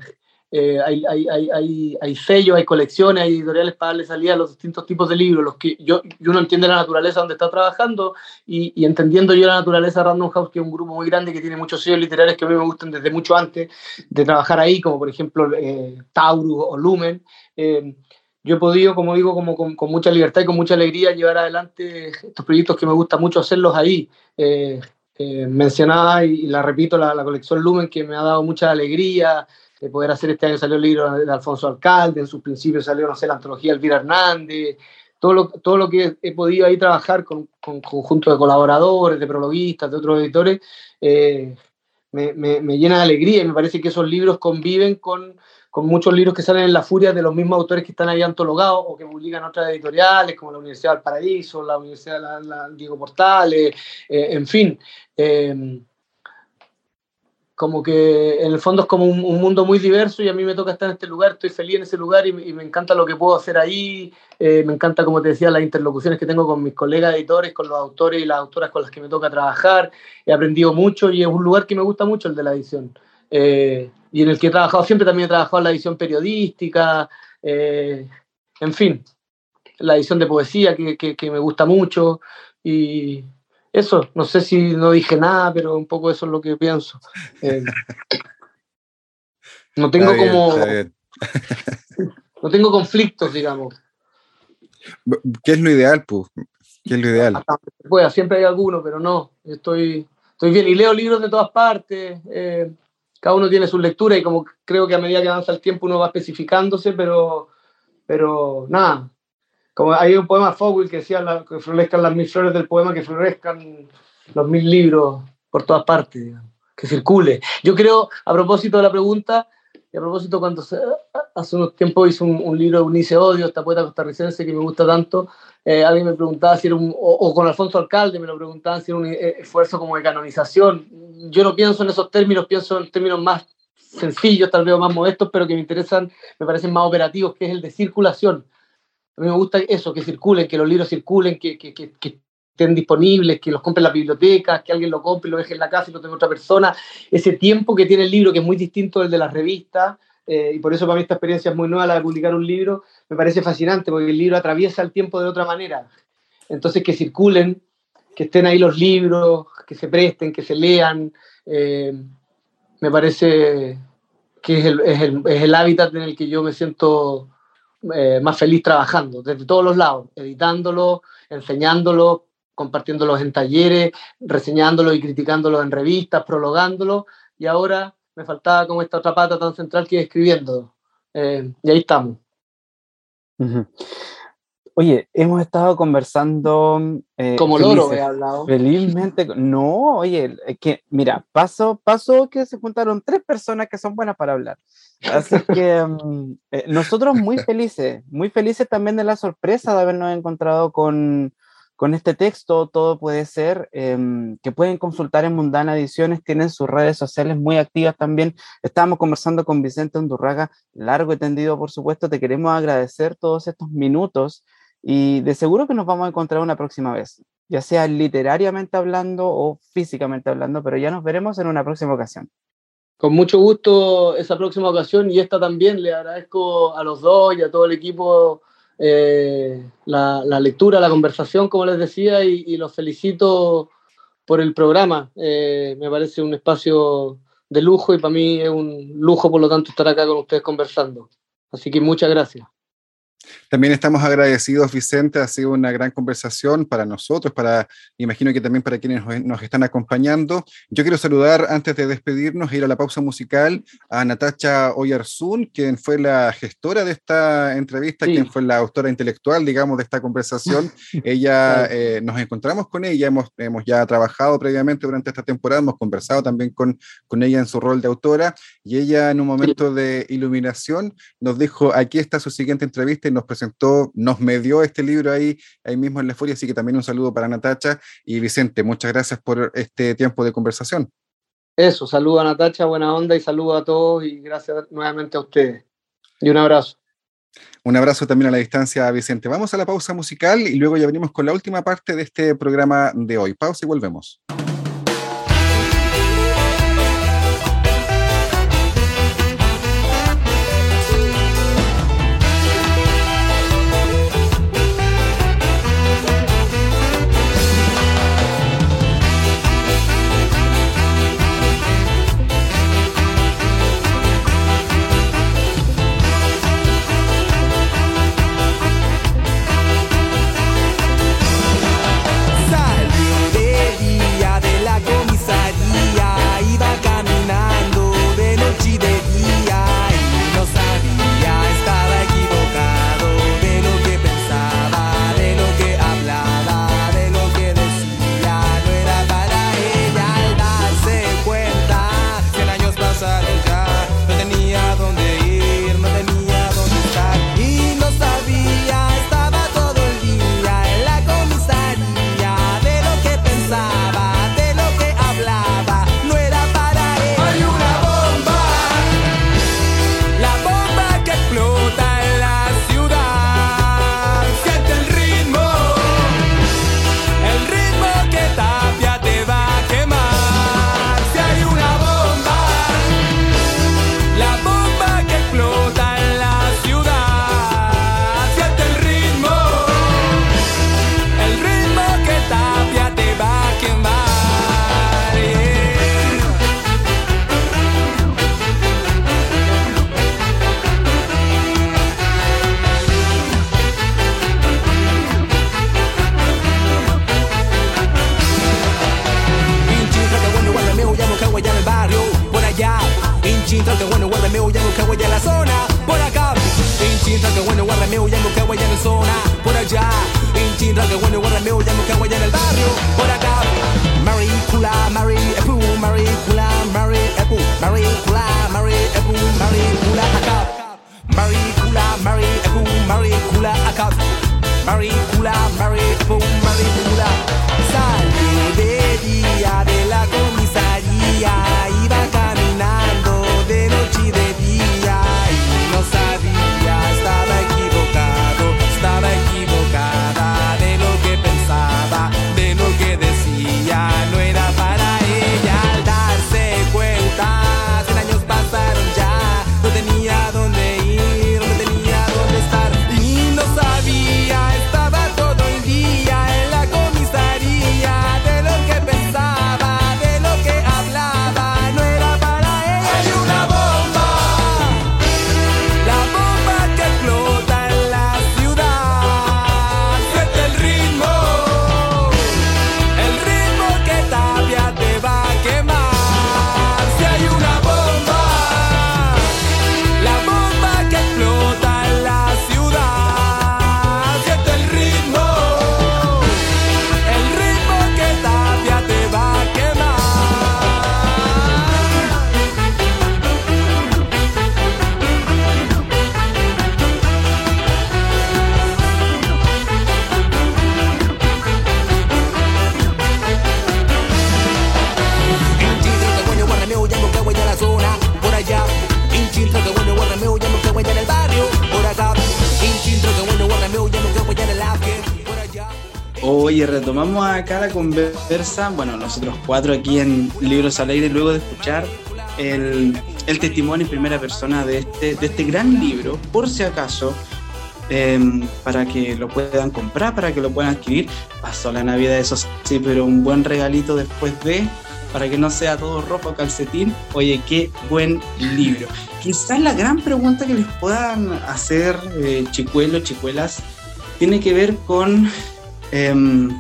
eh, hay, hay, hay, hay, sellos, hay colecciones, hay editoriales para darle salida a los distintos tipos de libros, los que yo, uno entiende la naturaleza donde está trabajando y, entendiendo yo la naturaleza Random House, que es un grupo muy grande que tiene muchos sellos literarios que a mí me gustan desde mucho antes de trabajar ahí, como por ejemplo eh, Taurus o Lumen yo he podido, como digo, como con, mucha libertad y con mucha alegría llevar adelante estos proyectos que me gusta mucho hacerlos ahí. Eh, eh, mencionada y, la repito, la, colección Lumen, que me ha dado mucha alegría de poder hacer este año salió el libro de Alfonso Alcalde, en sus principios salió, no sé, la antología Elvira Hernández, todo lo, todo lo que he podido ahí trabajar con, con conjunto de colaboradores, de prologuistas, de otros editores, eh, me, me, me, llena de alegría y me parece que esos libros conviven con, con muchos libros que salen en la furia de los mismos autores que están ahí antologados o que publican otras editoriales, como la Universidad del Paraíso, la Universidad de Diego Portales, eh, en fin. Em, como que en el fondo es como un, mundo muy diverso y a mí me toca estar en este lugar, estoy feliz en ese lugar y, me encanta lo que puedo hacer ahí, eh, me encanta, como te decía, las interlocuciones que tengo con mis colegas editores, con los autores y las autoras con las que me toca trabajar, he aprendido mucho y es un lugar que me gusta mucho el de la edición. Eh, y en el que he trabajado siempre también he trabajado en la edición periodística, eh, en fin, la edición de poesía que, que, me gusta mucho y eso, no sé si no dije nada, pero un poco eso es lo que pienso. Eh, no tengo como... no tengo conflictos, digamos. ¿Qué es lo ideal, pues? ¿Qué es lo ideal? siempre hay alguno, pero no, estoy, estoy bien. Y leo libros de todas partes. Eh, cada uno tiene su lectura y como creo que a medida que avanza el tiempo uno va especificándose, pero, pero nada. Como hay un poema Fogwill que decía que florezcan las mil flores del poema, que florezcan los mil libros por todas partes, que circule. Yo creo, a propósito de la pregunta, y a propósito, cuando hace unos tiempos hice un, libro de Unice Odio, esta poeta costarricense que me gusta tanto, eh, alguien me preguntaba si era un, o, con Alfonso Alcalde me lo preguntaban si era un eh, esfuerzo como de canonización. Yo no pienso en esos términos, pienso en términos más sencillos, tal vez más modestos, pero que me interesan, me parecen más operativos, que es el de circulación. A mí me gusta eso, que circulen, que los libros circulen, que, que, que estén disponibles, que los compre en la biblioteca, que alguien lo compre y lo deje en la casa y lo tenga otra persona. Ese tiempo que tiene el libro, que es muy distinto del de las revistas, eh, y por eso para mí esta experiencia es muy nueva, la de publicar un libro, me parece fascinante, porque el libro atraviesa el tiempo de otra manera. Entonces, que circulen, que estén ahí los libros, que se presten, que se lean, eh, me parece que es el, es, el, es el, hábitat en el que yo me siento eh, más feliz trabajando, desde todos los lados, editándolo, enseñándolo, compartiéndolos en talleres, reseñándolos y criticándolos en revistas, prologándolos, y ahora me faltaba como esta otra pata tan central que es escribiendo. Eh, y ahí estamos. Oye, hemos estado conversando. Eh, como loro he hablado. Felizmente. No, oye, que, mira, paso, paso que se juntaron tres personas que son buenas para hablar. Así que mm, eh, nosotros muy felices, muy felices también de la sorpresa de habernos encontrado con, con este texto todo puede ser em, que pueden consultar en Mundana Ediciones, tienen sus redes sociales muy activas también. Estábamos conversando con Vicente Undurraga, largo y tendido, por supuesto. Te queremos agradecer todos estos minutos y de seguro que nos vamos a encontrar una próxima vez, ya sea literariamente hablando o físicamente hablando, pero ya nos veremos en una próxima ocasión. Con mucho gusto esa próxima ocasión y esta también. Le agradezco a los dos y a todo el equipo eh, la, lectura, la conversación, como les decía, y, los felicito por el programa. Eh, me parece un espacio de lujo y para mí es un lujo, por lo tanto, estar acá con ustedes conversando. Así que muchas gracias. También estamos agradecidos, Vicente, ha sido una gran conversación para nosotros, para, imagino que también para quienes nos están acompañando. Yo quiero saludar, antes de despedirnos, ir a la pausa musical, a Natacha Oyarzún, quien fue la gestora de esta entrevista, quien fue la autora intelectual, digamos, de esta conversación. ella, eh, nos encontramos con ella, hemos, hemos ya trabajado previamente durante esta temporada, hemos conversado también con, con ella en su rol de autora, y ella en un momento de iluminación nos dijo, aquí está su siguiente entrevista nos presentó, nos medió este libro ahí, ahí mismo en La Furia, así que también un saludo para Natacha y Vicente, muchas gracias por este tiempo de conversación. Eso, saludo a Natacha, buena onda y saludo a todos y gracias nuevamente a ustedes. Y un abrazo. Un abrazo también a la distancia, Vicente. Vamos a la pausa musical y luego ya venimos con la última parte de este programa de hoy. Pausa y volvemos. Conversa, bueno, nosotros cuatro aquí en Libros al Aire, luego de escuchar el, testimonio en primera persona de este, de este gran libro, por si acaso, em, para que lo puedan comprar, para que lo puedan adquirir. Pasó la Navidad, eso sí, pero un buen regalito después de. para que no sea todo ropa calcetín. Oye, qué buen libro. Quizás la gran pregunta que les puedan hacer eh, chicuelos, chicuelas, tiene que ver con em,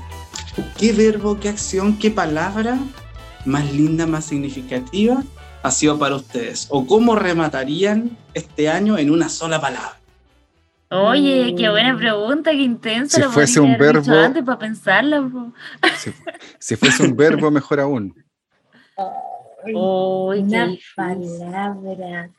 qué verbo, qué acción, qué palabra más linda, más significativa ha sido para ustedes? ¿O cómo rematarían este año en una sola palabra? Oye, qué buena pregunta, qué intensa. Si lo fuese un verbo- antes para pensarla. Si, si fuese un verbo, mejor aún. Qué Una palabra.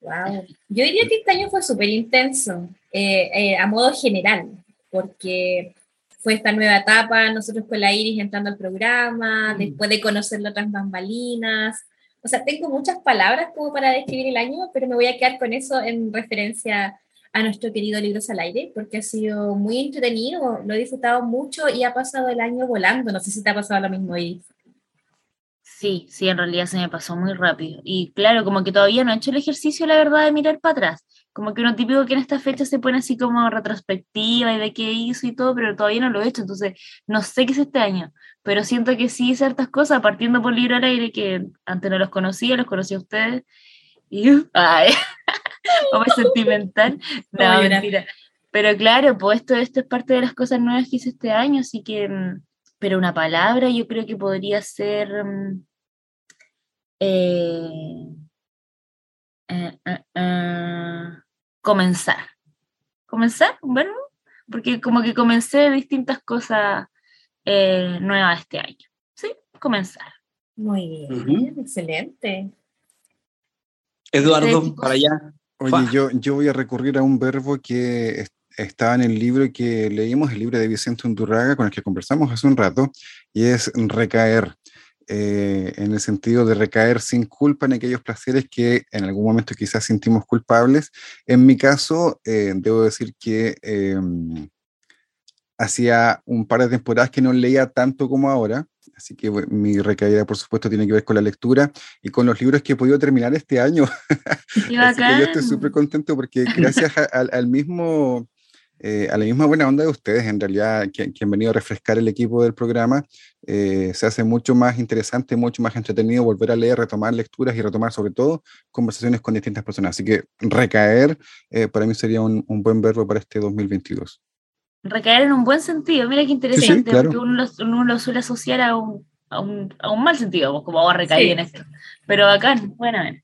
Wow. Yo diría que este año fue súper intenso, eh, eh, a modo general, porque fue esta nueva etapa, nosotros con la Iris entrando al programa, después de conocer las otras bambalinas. O sea, tengo muchas palabras como para describir el año, pero me voy a quedar con eso en referencia a nuestro querido Libros al Aire, porque ha sido muy entretenido, lo he disfrutado mucho y ha pasado el año volando. No sé si te ha pasado lo mismo, Iris. Sí, sí, en realidad se me pasó muy rápido. Y claro, como que todavía no he hecho el ejercicio, la verdad, de mirar para atrás. Como que uno típico que en esta fecha se pone así como retrospectiva y de qué hizo y todo, pero todavía no lo he hecho, entonces no sé qué es este año. Pero siento que sí hice hartas cosas, partiendo por Libro al Aire, que antes no los conocía, los conocí a ustedes. Y, ay, como es sentimental. No, llorar. mentira. Pero claro, pues esto, esto es parte de las cosas nuevas que hice este año, así que, mm, pero una palabra yo creo que podría ser... mm, eh, eh, eh, comenzar. ¿Comenzar? Bueno, porque como que comencé distintas cosas eh, nuevas este año. Sí, comenzar. Muy bien, excelente. Eduardo, para allá. Oye, yo, yo voy a recurrir a un verbo que es- estaba en el libro que leímos, el libro de Vicente Undurraga, con el que conversamos hace un rato, y es recaer, eh, en el sentido de recaer sin culpa en aquellos placeres que en algún momento quizás sentimos culpables. En mi caso, eh, debo decir que eh, hacía un par de temporadas que no leía tanto como ahora, así que bueno, mi recaída, por supuesto, tiene que ver con la lectura y con los libros que he podido terminar este año. Así que yo estoy súper contento porque gracias a- al, al mismo, eh, a la misma buena onda de ustedes, en realidad, que, que han venido a refrescar el equipo del programa, eh, se hace mucho más interesante, mucho más entretenido volver a leer, retomar lecturas y retomar sobre todo conversaciones con distintas personas. Así que recaer eh, para mí sería un, un buen verbo para este 2022. Recaer en un buen sentido, mira qué interesante, claro. porque uno lo, uno lo suele asociar a un, a un, a un mal sentido, como va a recaer Sí. en esto. Pero bacán, bueno. bien.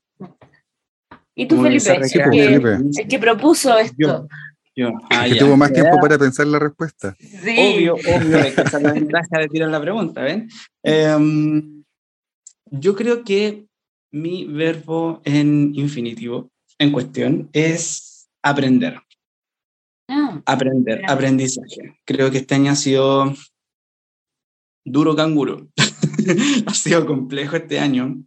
¿Y tú, Felipe? Sí, pues, que- Felipe. el que propuso esto. Yo. Yo. Ah, que ya. tuvo más tiempo Ya. para pensar la respuesta. Sí. Obvio, obvio, hay que sacar la ventaja de tirar la pregunta, ¿ven? Em, yo creo que mi verbo en infinitivo, en cuestión, es aprender. Ah, Aprender, Claro. aprendizaje. Creo que este año ha sido duro canguro. ha sido complejo este año,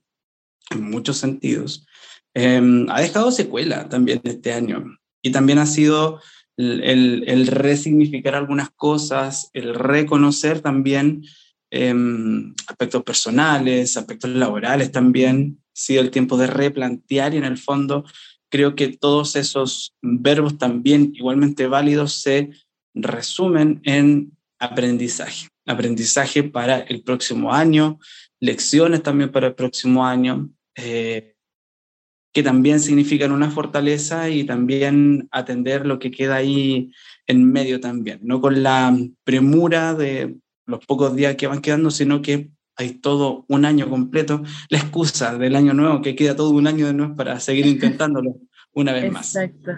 en muchos sentidos. Em, ha dejado secuela también este año. Y también ha sido el, el- resignificar algunas cosas, el reconocer también em, aspectos personales, aspectos laborales también. Sido el tiempo de replantear y en el fondo creo que todos esos verbos también igualmente válidos se resumen en aprendizaje. Aprendizaje para el próximo año, lecciones también para el próximo año, eh, que también significan una fortaleza y también atender lo que queda ahí en medio también, no con la premura de los pocos días que van quedando, sino que hay todo un año completo, la excusa del año nuevo, que queda todo un año de nuevo para seguir intentándolo una vez más. exacto.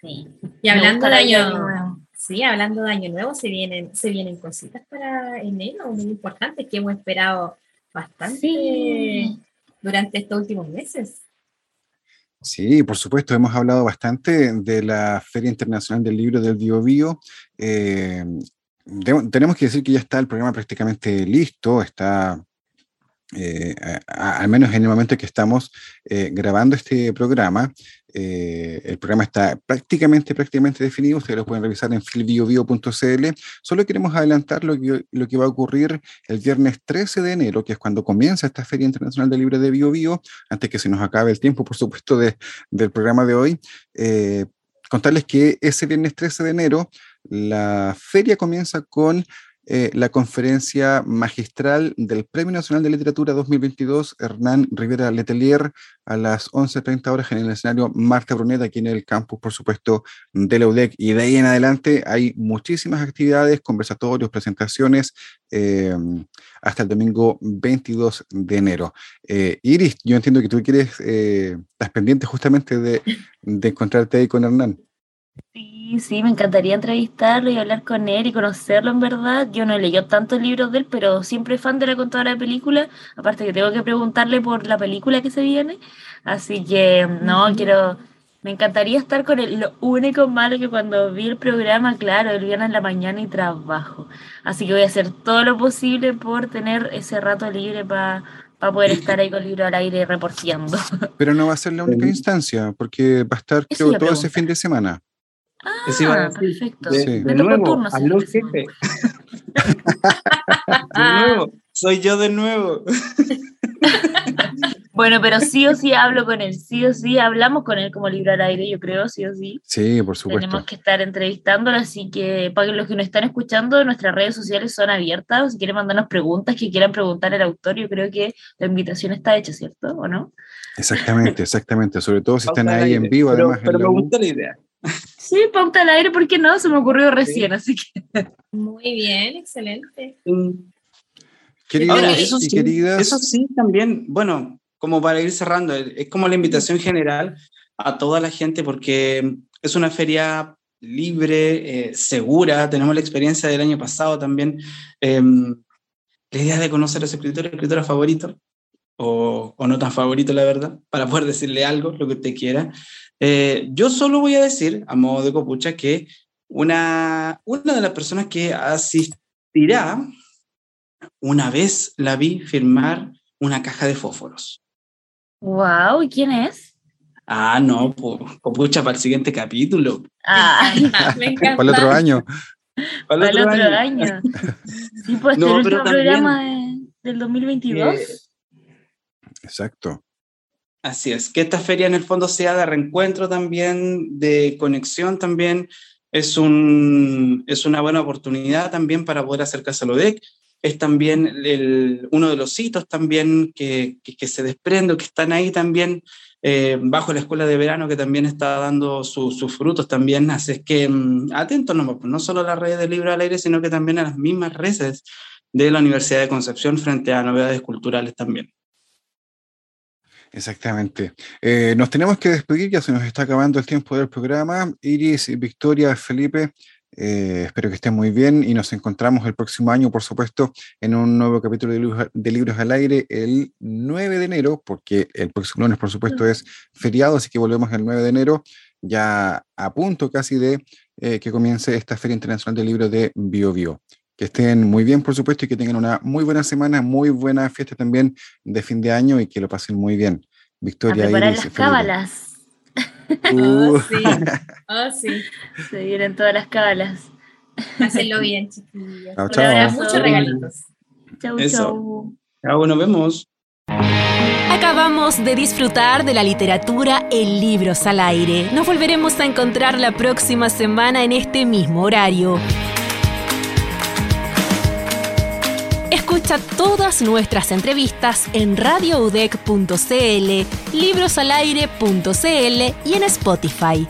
Sí. Y hablando de año, nuevo. sí, hablando de año nuevo, se vienen, se vienen cositas para enero muy importantes que hemos esperado bastante Sí. Durante estos últimos meses. Sí, por supuesto, hemos hablado bastante de la Feria Internacional del Libro del Bio Bio. Eh, tenemos que decir que ya está el programa prácticamente listo, está, eh, al menos en el momento que estamos eh, grabando este programa, eh, el programa está prácticamente, prácticamente definido, ustedes lo pueden revisar en filbiobio.cl. Solo queremos adelantar lo que, va a ocurrir el viernes 13 de enero, que es cuando comienza esta Feria Internacional del Libro de Bio Bio, antes que se nos acabe el tiempo, por supuesto, de, del programa de hoy. Contarles que ese viernes 13 de enero la feria comienza con eh, la conferencia magistral del Premio Nacional de Literatura 2022, Hernán Rivera Letelier, a las 11.30 horas en el escenario Marta Brunet, aquí en el campus, por supuesto, de la UDEC. Y de ahí en adelante hay muchísimas actividades, conversatorios, presentaciones, eh, hasta el domingo 22 de enero. Eh, Iris, yo entiendo que tú quieres, estás pendiente justamente de, de encontrarte ahí con Hernán. Sí, sí, me encantaría entrevistarlo y hablar con él y conocerlo en verdad. Yo no he leído tantos libros de él, pero siempre fan de la contadora de películas. Aparte que tengo que preguntarle por la película que se viene. Así que no, quiero, me encantaría estar con él. Lo único malo que cuando vi el programa, claro, el viernes en la mañana y trabajo. Así que voy a hacer todo lo posible por tener ese rato libre para poder estar ahí con el libro al aire reporteando. Pero no va a ser la única instancia, porque va a estar, Eso creo, todo ese fin de semana. Eso iba a Ah, decir. perfecto. De, Sí. de tocó nuevo, turno, aló, señor jefe. De nuevo, soy yo de nuevo. Bueno, pero sí o sí hablo con él, sí o sí hablamos con él como libro al aire, yo creo, sí o sí. Sí, por supuesto. Tenemos que estar entrevistándolo, así que para los que nos están escuchando, nuestras redes sociales son abiertas. Si quieren mandarnos preguntas que quieran preguntar al autor, yo creo que la invitación está hecha, ¿cierto? ¿O no? Exactamente, exactamente. Sobre todo si están ahí en vivo, Pero, además. pero me gusta la idea. Sí, pauta al aire, ¿por qué no? Se me ocurrió recién, así que. Muy bien, excelente. Queridos Ahora, y eso sí, queridas, eso sí también, bueno, como para ir cerrando, es como la invitación general a toda la gente porque es una feria libre, eh, segura, tenemos la experiencia del año pasado también, eh, la idea de conocer a su escritor, escritora favorito, o, o no tan favorito, la verdad, para poder decirle algo, lo que usted quiera. Eh, yo solo voy a decir, a modo de copucha, que una, una de las personas que asistirá, una vez la vi firmar una caja de fósforos. ¡Wow! ¿Y quién es? Ah, no, pues, copucha, para el siguiente capítulo. Ah, Me encanta. para el otro año. Para para el otro año. Sí, pues No, el pero último también- programa de- del 2022. Eh, Exacto. Así es, que esta feria en el fondo sea de reencuentro también, de conexión también, es, un, es una buena oportunidad también para poder acercarse a la ODEC, es también el- uno de los hitos también que, que, se desprende, que están ahí también eh, bajo la escuela de verano que también está dando su- sus frutos también, así es que mm, atentos nomás, pues, no solo a las redes de Libro al Aire, sino que también a las mismas redes de la Universidad de Concepción frente a novedades culturales también. Exactamente. Eh, nos tenemos que despedir, ya se nos está acabando el tiempo del programa. Iris, Victoria, Felipe, eh, espero que estén muy bien y nos encontramos el próximo año, por supuesto, en un nuevo capítulo de Libros, al Aire el 9 de enero, porque el próximo lunes, por supuesto, es feriado, así que volvemos el 9 de enero, ya a punto casi de eh, que comience esta Feria Internacional del Libro de Bio Bio. Que estén muy bien, por supuesto, y que tengan una muy buena semana, muy buena fiesta también de fin de año y que lo pasen muy bien. A Victoria, preparar Iris, las cábalas. Uh, Oh, sí. Oh, sí. Se vienen todas las cábalas. Hacenlo bien, chiquillos. Chao, chao. muchos regalitos. Chau, Eso. chau. Chao, nos vemos. Acabamos de disfrutar de la literatura en libros al aire. Nos volveremos a encontrar la próxima semana en este mismo horario. Escucha todas nuestras entrevistas en radioudec.cl, librosalaire.cl y en Spotify.